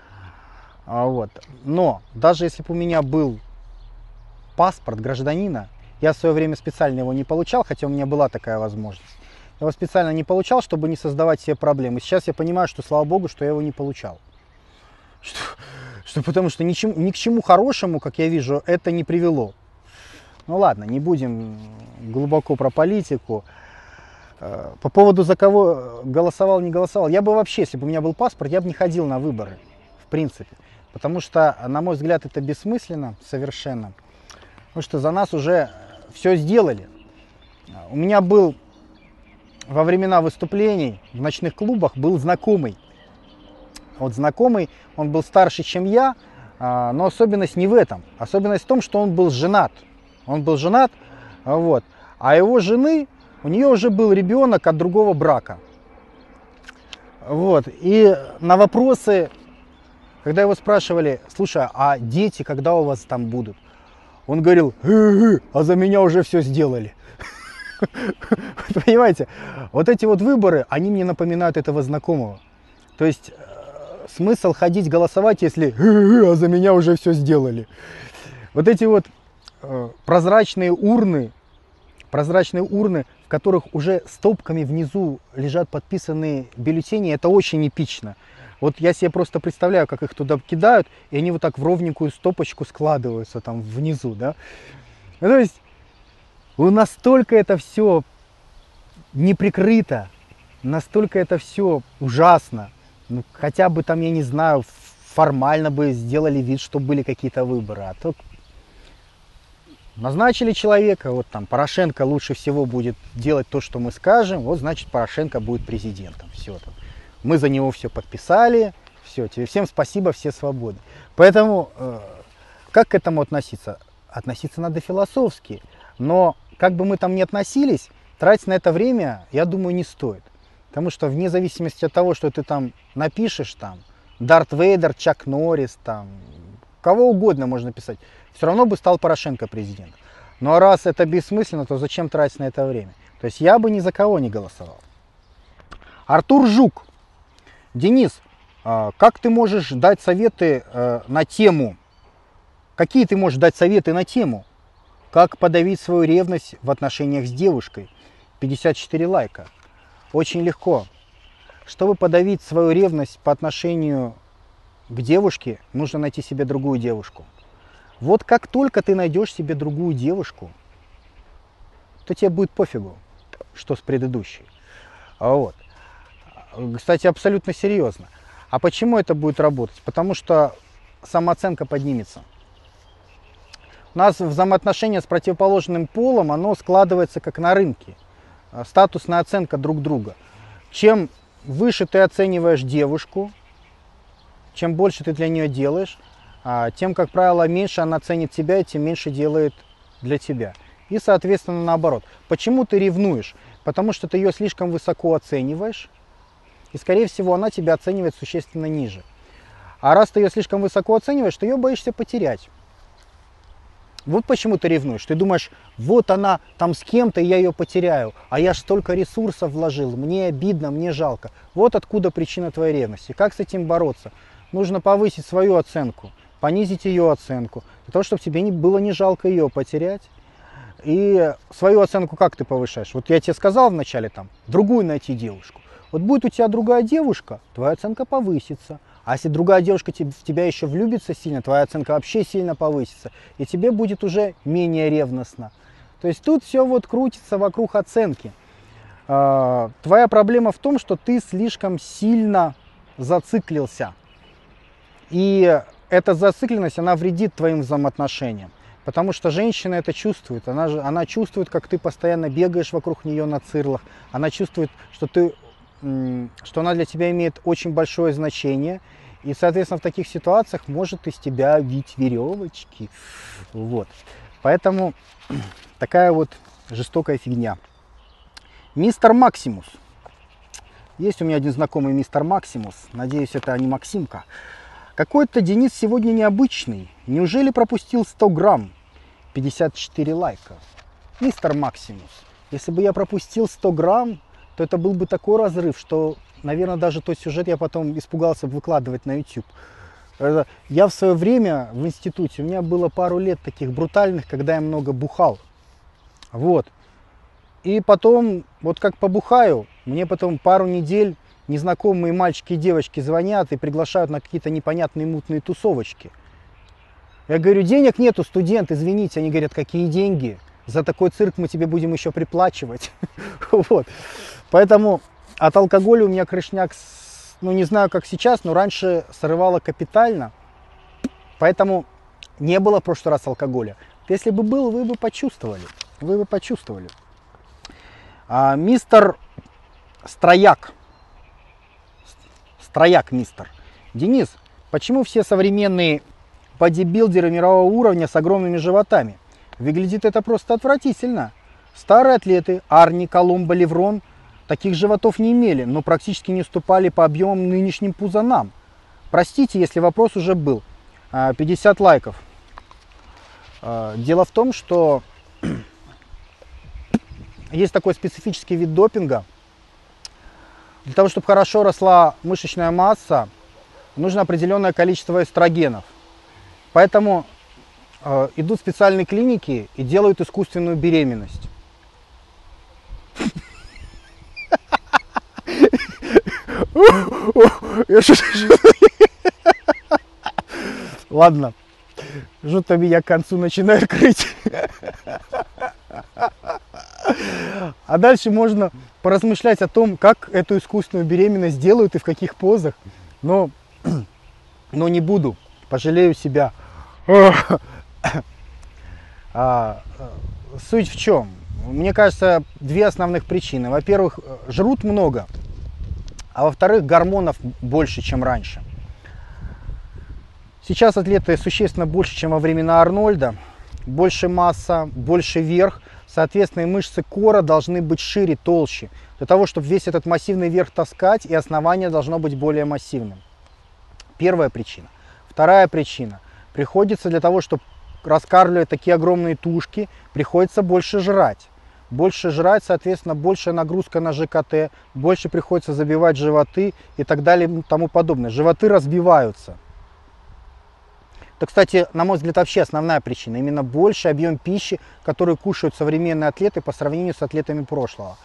А вот. Но даже если бы у меня был паспорт гражданина. Я в свое время специально его не получал, хотя у меня была такая возможность. Я его специально не получал, чтобы не создавать себе проблемы. Сейчас я понимаю, что слава богу, что я его не получал. Что, что потому что ничем, ни к чему хорошему, как я вижу, это не привело. Ну ладно, не будем глубоко про политику. Э, по поводу за кого голосовал, не голосовал. Я бы вообще, если бы у меня был паспорт, я бы не ходил на выборы, в принципе. Потому что, на мой взгляд, это бессмысленно совершенно. Потому что за нас уже все сделали. У меня был во времена выступлений в ночных клубах был знакомый. Вот знакомый, он был старше, чем я, но особенность не в этом. Особенность в том, что он был женат. Он был женат, вот. А его жены, у нее уже был ребенок от другого брака. Вот. И на вопросы, когда его спрашивали, слушай, а дети когда у вас там будут? Он говорил, э -э, а за меня уже все сделали. Понимаете, вот эти вот выборы, они мне напоминают этого знакомого. То есть э, смысл ходить голосовать, если а за меня уже все сделали. Вот эти вот э, прозрачные урны, прозрачные урны, которых уже стопками внизу лежат подписанные бюллетени, это очень эпично. Вот я себе просто представляю, как их туда кидают, и они вот так в ровненькую стопочку складываются там внизу, да. Ну, то есть настолько это все не прикрыто, настолько это все ужасно. Ну, хотя бы там, я не знаю, формально бы сделали вид, что были какие-то выборы. А то назначили человека, вот там Порошенко лучше всего будет делать то, что мы скажем, вот значит Порошенко будет президентом. Все там. Мы за него все подписали, все, тебе всем спасибо, все свободы. Поэтому э, как к этому относиться? Относиться надо философски, но как бы мы там ни относились, тратить на это время, я думаю, не стоит. Потому что вне зависимости от того, что ты там напишешь, там, Дарт Вейдер, Чак Норрис, там, кого угодно можно писать, все равно бы стал Порошенко президент. Но ну, а раз это бессмысленно, то зачем тратить на это время? То есть я бы ни за кого не голосовал. Артур Жук. Денис, а, как ты можешь дать советы э, на тему? Какие ты можешь дать советы на тему? Как подавить свою ревность в отношениях с девушкой? 54 лайка. Очень легко. Чтобы подавить свою ревность по отношению к девушке, нужно найти себе другую девушку. Вот как только ты найдешь себе другую девушку, то тебе будет пофигу, что с предыдущей. А вот. Кстати, абсолютно серьезно. А почему это будет работать? Потому что самооценка поднимется. У нас взаимоотношения с противоположным полом, оно складывается как на рынке. А, статусная оценка друг друга. Чем выше ты оцениваешь девушку, чем больше ты для нее делаешь, тем, как правило, меньше она ценит тебя тем меньше делает для тебя. И, соответственно, наоборот. Почему ты ревнуешь? Потому что ты ее слишком высоко оцениваешь, и, скорее всего, она тебя оценивает существенно ниже. А раз ты ее слишком высоко оцениваешь, ты ее боишься потерять. Вот почему ты ревнуешь. Ты думаешь, вот она там с кем-то, и я ее потеряю. А я ж столько ресурсов вложил, мне обидно, мне жалко. Вот откуда причина твоей ревности. Как с этим бороться? Нужно повысить свою оценку, понизить ее оценку. Для того, чтобы тебе не, было не жалко ее потерять. И свою оценку как ты повышаешь? Вот я тебе сказал вначале там, другую найти девушку. Вот будет у тебя другая девушка, твоя оценка повысится. А если другая девушка в тебя еще влюбится сильно, твоя оценка вообще сильно повысится, и тебе будет уже менее ревностно. То есть тут все вот крутится вокруг оценки. А, твоя проблема в том, что ты слишком сильно зациклился. И эта зацикленность, она вредит твоим взаимоотношениям. Потому что женщина это чувствует. Она, же, она чувствует, как ты постоянно бегаешь вокруг нее на цирлах. Она чувствует, что ты что она для тебя имеет очень большое значение. И, соответственно, в таких ситуациях может из тебя бить веревочки. Вот. Поэтому такая вот жестокая фигня. Мистер Максимус. Есть у меня один знакомый мистер Максимус. Надеюсь, это не Максимка. Какой-то Денис сегодня необычный. Неужели пропустил 100 грамм? 54 лайка. Мистер Максимус, если бы я пропустил 100 грамм, то это был бы такой разрыв, что, наверное, даже тот сюжет я потом испугался выкладывать на YouTube. Я в свое время в институте, у меня было пару лет таких брутальных, когда я много бухал. Вот. И потом, вот как побухаю, мне потом пару недель незнакомые мальчики и девочки звонят и приглашают на какие-то непонятные мутные тусовочки. Я говорю, денег нету, студент, извините. Они говорят, какие деньги? За такой цирк мы тебе будем еще приплачивать. вот. Поэтому от алкоголя у меня крышняк, ну не знаю как сейчас, но раньше срывало капитально. Поэтому не было в прошлый раз алкоголя. Если бы был, вы бы почувствовали. Вы бы почувствовали. А, мистер Строяк. Строяк, мистер. Денис, почему все современные бодибилдеры мирового уровня с огромными животами? Выглядит это просто отвратительно. Старые атлеты Арни, Колумба, Леврон таких животов не имели, но практически не уступали по объемам нынешним пузанам. Простите, если вопрос уже был. 50 а, лайков. А, дело в том, что есть такой специфический вид допинга. Для того, чтобы хорошо росла мышечная масса, нужно определенное количество эстрогенов. Поэтому э, идут специальные клиники и делают искусственную беременность. Ладно, что-то меня к концу начинает крыть. А дальше можно поразмышлять о том, как эту искусственную беременность делают и в каких позах. Но, но не буду, пожалею себя. А, суть в чем? Мне кажется, две основных причины. Во-первых, жрут много, а во-вторых, гормонов больше, чем раньше. Сейчас атлеты существенно больше, чем во времена Арнольда. Больше масса, больше верх. Соответственно, и мышцы кора должны быть шире, толще. Для того, чтобы весь этот массивный верх таскать, и основание должно быть более массивным. Первая причина. Вторая причина. Приходится для того, чтобы раскармливать такие огромные тушки, приходится больше жрать. Больше жрать, соответственно, большая нагрузка на ЖКТ, больше приходится забивать животы и так далее и тому подобное. Животы разбиваются. Это, кстати, на мой взгляд, вообще основная причина. Именно больше объем пищи, который кушают современные атлеты по сравнению с атлетами прошлого.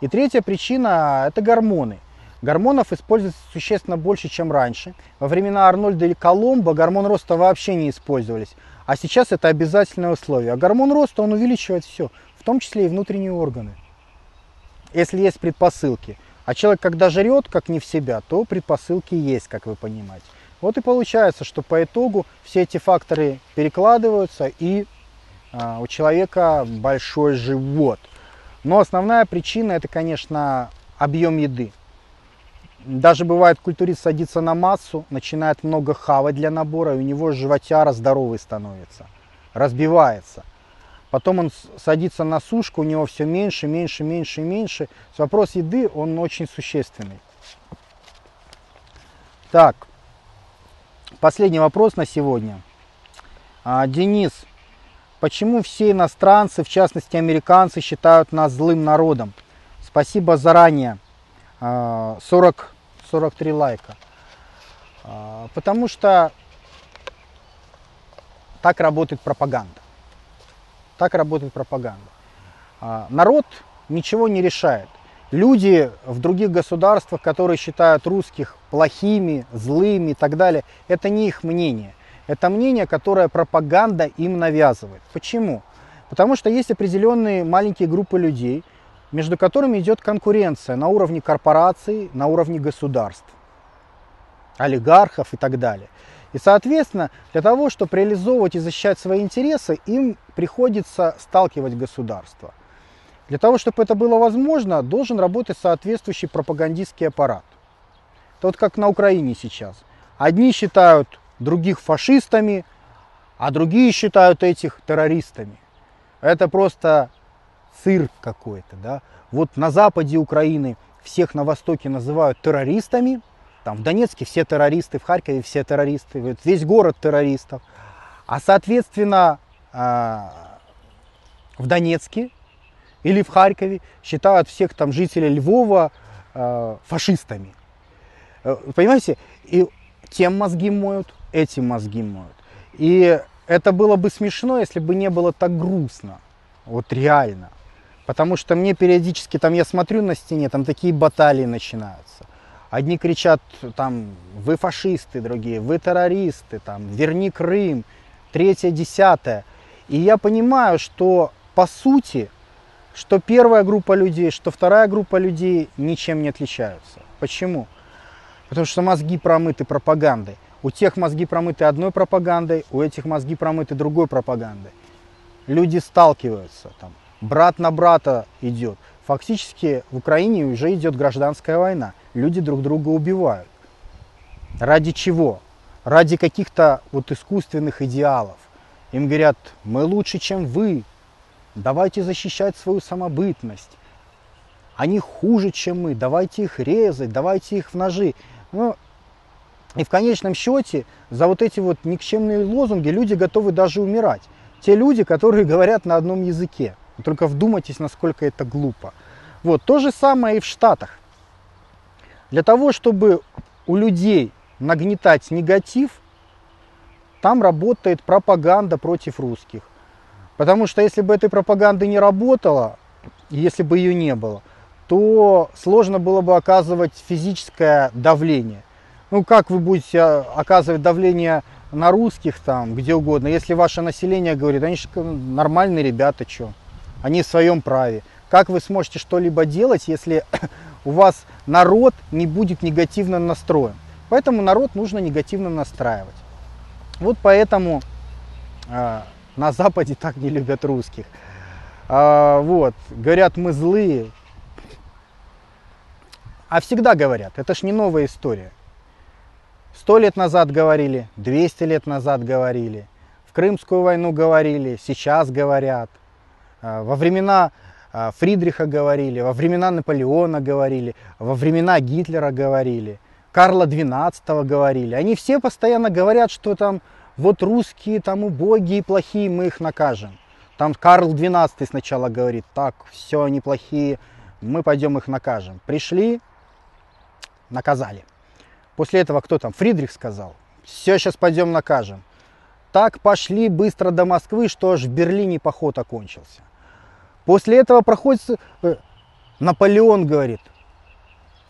И третья причина – это гормоны. Гормонов используется существенно больше, чем раньше. Во времена Арнольда или Коломбо гормон роста вообще не использовались. А сейчас это обязательное условие. А гормон роста, он увеличивает все, в том числе и внутренние органы. Если есть предпосылки. А человек, когда жрет, как не в себя, то предпосылки есть, как вы понимаете. Вот и получается, что по итогу все эти факторы перекладываются и а, у человека большой живот. Но основная причина это, конечно, объем еды. Даже бывает, культурист садится на массу, начинает много хавать для набора, и у него животяра здоровый становится, разбивается. Потом он садится на сушку, у него все меньше, меньше, меньше меньше. Вопрос еды, он очень существенный. Так, Последний вопрос на сегодня. А, Денис, почему все иностранцы, в частности американцы, считают нас злым народом? Спасибо заранее. 40, а, 43 лайка. А, потому что так работает пропаганда. Так работает пропаганда. Народ ничего не решает. Люди в других государствах, которые считают русских плохими, злыми и так далее, это не их мнение. Это мнение, которое пропаганда им навязывает. Почему? Потому что есть определенные маленькие группы людей, между которыми идет конкуренция на уровне корпораций, на уровне государств, олигархов и так далее. И, соответственно, для того, чтобы реализовывать и защищать свои интересы, им приходится сталкивать государство – для того, чтобы это было возможно, должен работать соответствующий пропагандистский аппарат. Это вот как на Украине сейчас. Одни считают других фашистами, а другие считают этих террористами. Это просто цирк какой-то. Да? Вот на западе Украины всех на востоке называют террористами. Там в Донецке все террористы, в Харькове все террористы, весь город террористов. А соответственно а, в Донецке или в Харькове считают всех там жителей Львова э, фашистами. Э, понимаете? И тем мозги моют, этим мозги моют. И это было бы смешно, если бы не было так грустно. Вот реально. Потому что мне периодически, там я смотрю на стене, там такие баталии начинаются. Одни кричат, там, вы фашисты, другие, вы террористы, там, верни Крым, третье, десятое. И я понимаю, что по сути, что первая группа людей, что вторая группа людей ничем не отличаются. Почему? Потому что мозги промыты пропагандой. У тех мозги промыты одной пропагандой, у этих мозги промыты другой пропагандой. Люди сталкиваются, там, брат на брата идет. Фактически в Украине уже идет гражданская война. Люди друг друга убивают. Ради чего? Ради каких-то вот искусственных идеалов. Им говорят, мы лучше, чем вы. Давайте защищать свою самобытность. Они хуже, чем мы. Давайте их резать, давайте их в ножи. Ну, и в конечном счете за вот эти вот никчемные лозунги люди готовы даже умирать. Те люди, которые говорят на одном языке. Только вдумайтесь, насколько это глупо. Вот, то же самое и в Штатах. Для того, чтобы у людей нагнетать негатив, там работает пропаганда против русских. Потому что если бы этой пропаганды не работало, если бы ее не было, то сложно было бы оказывать физическое давление. Ну как вы будете оказывать давление на русских там, где угодно, если ваше население говорит, они же нормальные ребята, что? они в своем праве. Как вы сможете что-либо делать, если у вас народ не будет негативно настроен? Поэтому народ нужно негативно настраивать. Вот поэтому э, на Западе так не любят русских. Э, вот, говорят, мы злые. А всегда говорят, это ж не новая история. Сто лет назад говорили, 200 лет назад говорили, в Крымскую войну говорили, сейчас говорят – а, во времена а, Фридриха говорили, во времена Наполеона говорили, во времена Гитлера говорили, Карла XII говорили. Они все постоянно говорят, что там вот русские там убогие, плохие, мы их накажем. Там Карл XII сначала говорит, так, все, они плохие, мы пойдем их накажем. Пришли, наказали. После этого кто там? Фридрих сказал, все, сейчас пойдем накажем. Так пошли быстро до Москвы, что аж в Берлине поход окончился. После этого проходит э, Наполеон говорит,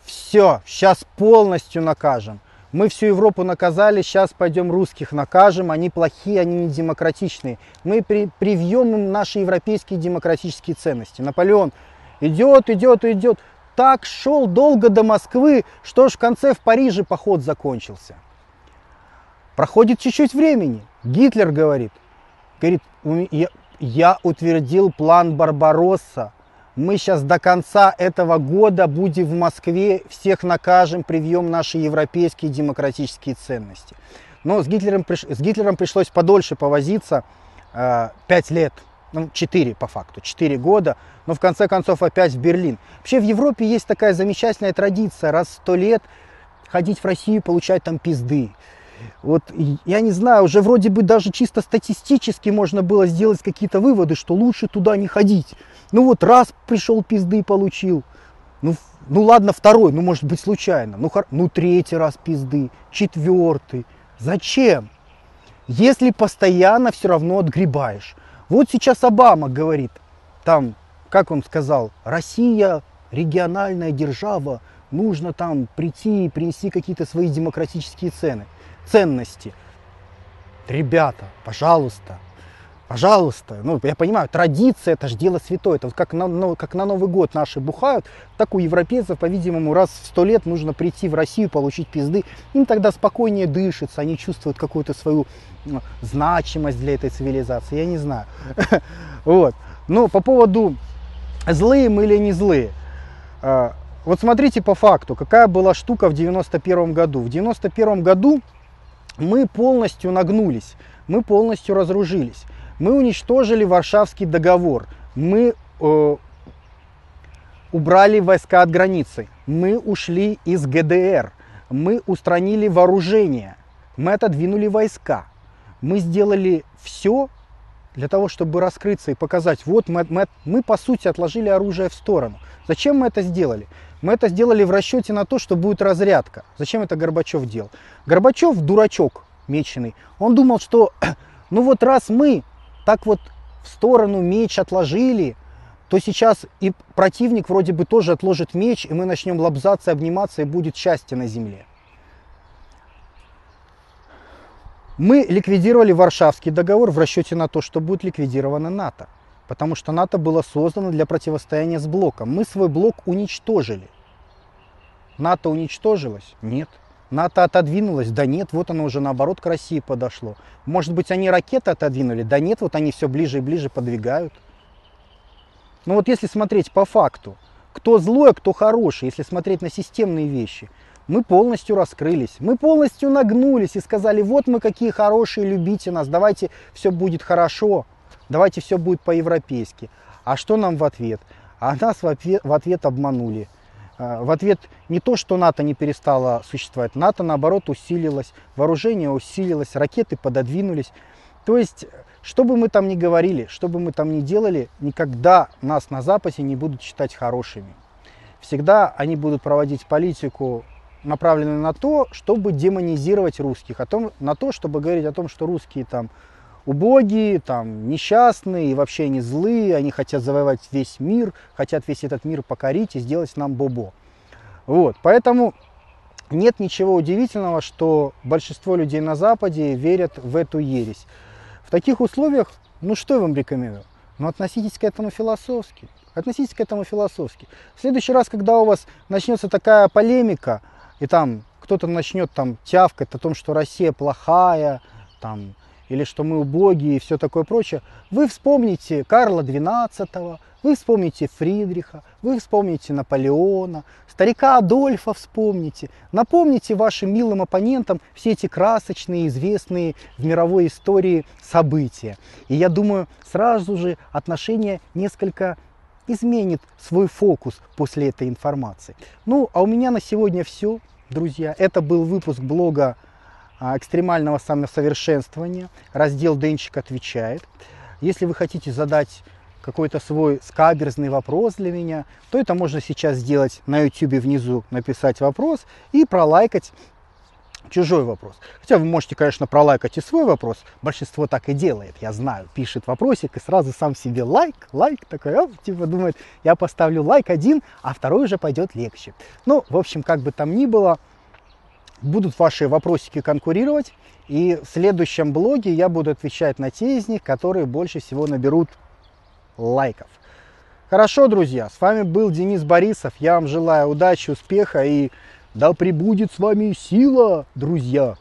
все, сейчас полностью накажем. Мы всю Европу наказали, сейчас пойдем русских накажем, они плохие, они не демократичные. Мы при, привьем им наши европейские демократические ценности. Наполеон идет, идет, идет. Так шел долго до Москвы, что ж в конце в Париже поход закончился. Проходит чуть-чуть времени. Гитлер говорит, говорит, я утвердил план Барбаросса. Мы сейчас до конца этого года будем в Москве, всех накажем, привьем наши европейские демократические ценности. Но с Гитлером, с Гитлером пришлось подольше повозиться, э, 5 лет, ну 4 по факту, 4 года, но в конце концов опять в Берлин. Вообще в Европе есть такая замечательная традиция, раз в 100 лет ходить в Россию получать там пизды. Вот я не знаю, уже вроде бы даже чисто статистически можно было сделать какие-то выводы, что лучше туда не ходить. Ну вот раз пришел пизды получил, ну, ну ладно второй, ну может быть случайно, ну, ну третий раз пизды, четвертый. Зачем? Если постоянно все равно отгребаешь. Вот сейчас Обама говорит, там, как он сказал, Россия региональная держава, нужно там прийти и принести какие-то свои демократические цены ценности. Ребята, пожалуйста, пожалуйста, ну, я понимаю, традиция, это же дело святое. Это вот как на, ну, как на Новый год наши бухают, так у европейцев, по-видимому, раз в сто лет нужно прийти в Россию, получить пизды. Им тогда спокойнее дышится, они чувствуют какую-то свою ну, значимость для этой цивилизации, я не знаю. Вот. Но по поводу злые мы или не злые. А, вот смотрите по факту, какая была штука в 91 году. В 91 году мы полностью нагнулись, мы полностью разоружились, мы уничтожили Варшавский договор, мы э, убрали войска от границы, мы ушли из ГДР, мы устранили вооружение, мы отодвинули войска, мы сделали все для того, чтобы раскрыться и показать, вот мы, мы, мы по сути отложили оружие в сторону. Зачем мы это сделали? Мы это сделали в расчете на то, что будет разрядка. Зачем это Горбачев делал? Горбачев дурачок меченый. Он думал, что ну вот раз мы так вот в сторону меч отложили, то сейчас и противник вроде бы тоже отложит меч, и мы начнем лобзаться, обниматься, и будет счастье на земле. Мы ликвидировали Варшавский договор в расчете на то, что будет ликвидировано НАТО. Потому что НАТО было создано для противостояния с блоком. Мы свой блок уничтожили. НАТО уничтожилось? Нет. НАТО отодвинулось? Да нет, вот оно уже наоборот к России подошло. Может быть, они ракеты отодвинули? Да нет, вот они все ближе и ближе подвигают. Но вот если смотреть по факту, кто злой, а кто хороший, если смотреть на системные вещи, мы полностью раскрылись, мы полностью нагнулись и сказали, вот мы какие хорошие, любите нас, давайте все будет хорошо, давайте все будет по-европейски. А что нам в ответ? А нас в ответ, в ответ обманули. А, в ответ не то, что НАТО не перестало существовать, НАТО наоборот усилилось, вооружение усилилось, ракеты пододвинулись. То есть что бы мы там ни говорили, что бы мы там ни делали, никогда нас на Западе не будут считать хорошими. Всегда они будут проводить политику, направленную на то, чтобы демонизировать русских, о том, на то, чтобы говорить о том, что русские там убогие, там несчастные и вообще они злые, они хотят завоевать весь мир, хотят весь этот мир покорить и сделать нам бобо. Вот, поэтому нет ничего удивительного, что большинство людей на Западе верят в эту ересь. В таких условиях, ну что я вам рекомендую? Ну относитесь к этому философски. Относитесь к этому философски. В следующий раз, когда у вас начнется такая полемика, и там кто-то начнет там тявкать о том, что Россия плохая, там, или что мы убогие и все такое прочее, вы вспомните Карла XII, вы вспомните Фридриха, вы вспомните Наполеона, старика Адольфа вспомните, напомните вашим милым оппонентам все эти красочные, известные в мировой истории события. И я думаю, сразу же отношение несколько изменит свой фокус после этой информации. Ну, а у меня на сегодня все, друзья. Это был выпуск блога экстремального самосовершенствования. Раздел Денчик отвечает. Если вы хотите задать какой-то свой скаберзный вопрос для меня, то это можно сейчас сделать на YouTube внизу, написать вопрос и пролайкать чужой вопрос. Хотя вы можете, конечно, пролайкать и свой вопрос. Большинство так и делает, я знаю. Пишет вопросик и сразу сам себе лайк, лайк такой, оп, типа думает, я поставлю лайк один, а второй уже пойдет легче. Ну, в общем, как бы там ни было, будут ваши вопросики конкурировать. И в следующем блоге я буду отвечать на те из них, которые больше всего наберут лайков. Хорошо, друзья, с вами был Денис Борисов. Я вам желаю удачи, успеха и да пребудет с вами сила, друзья.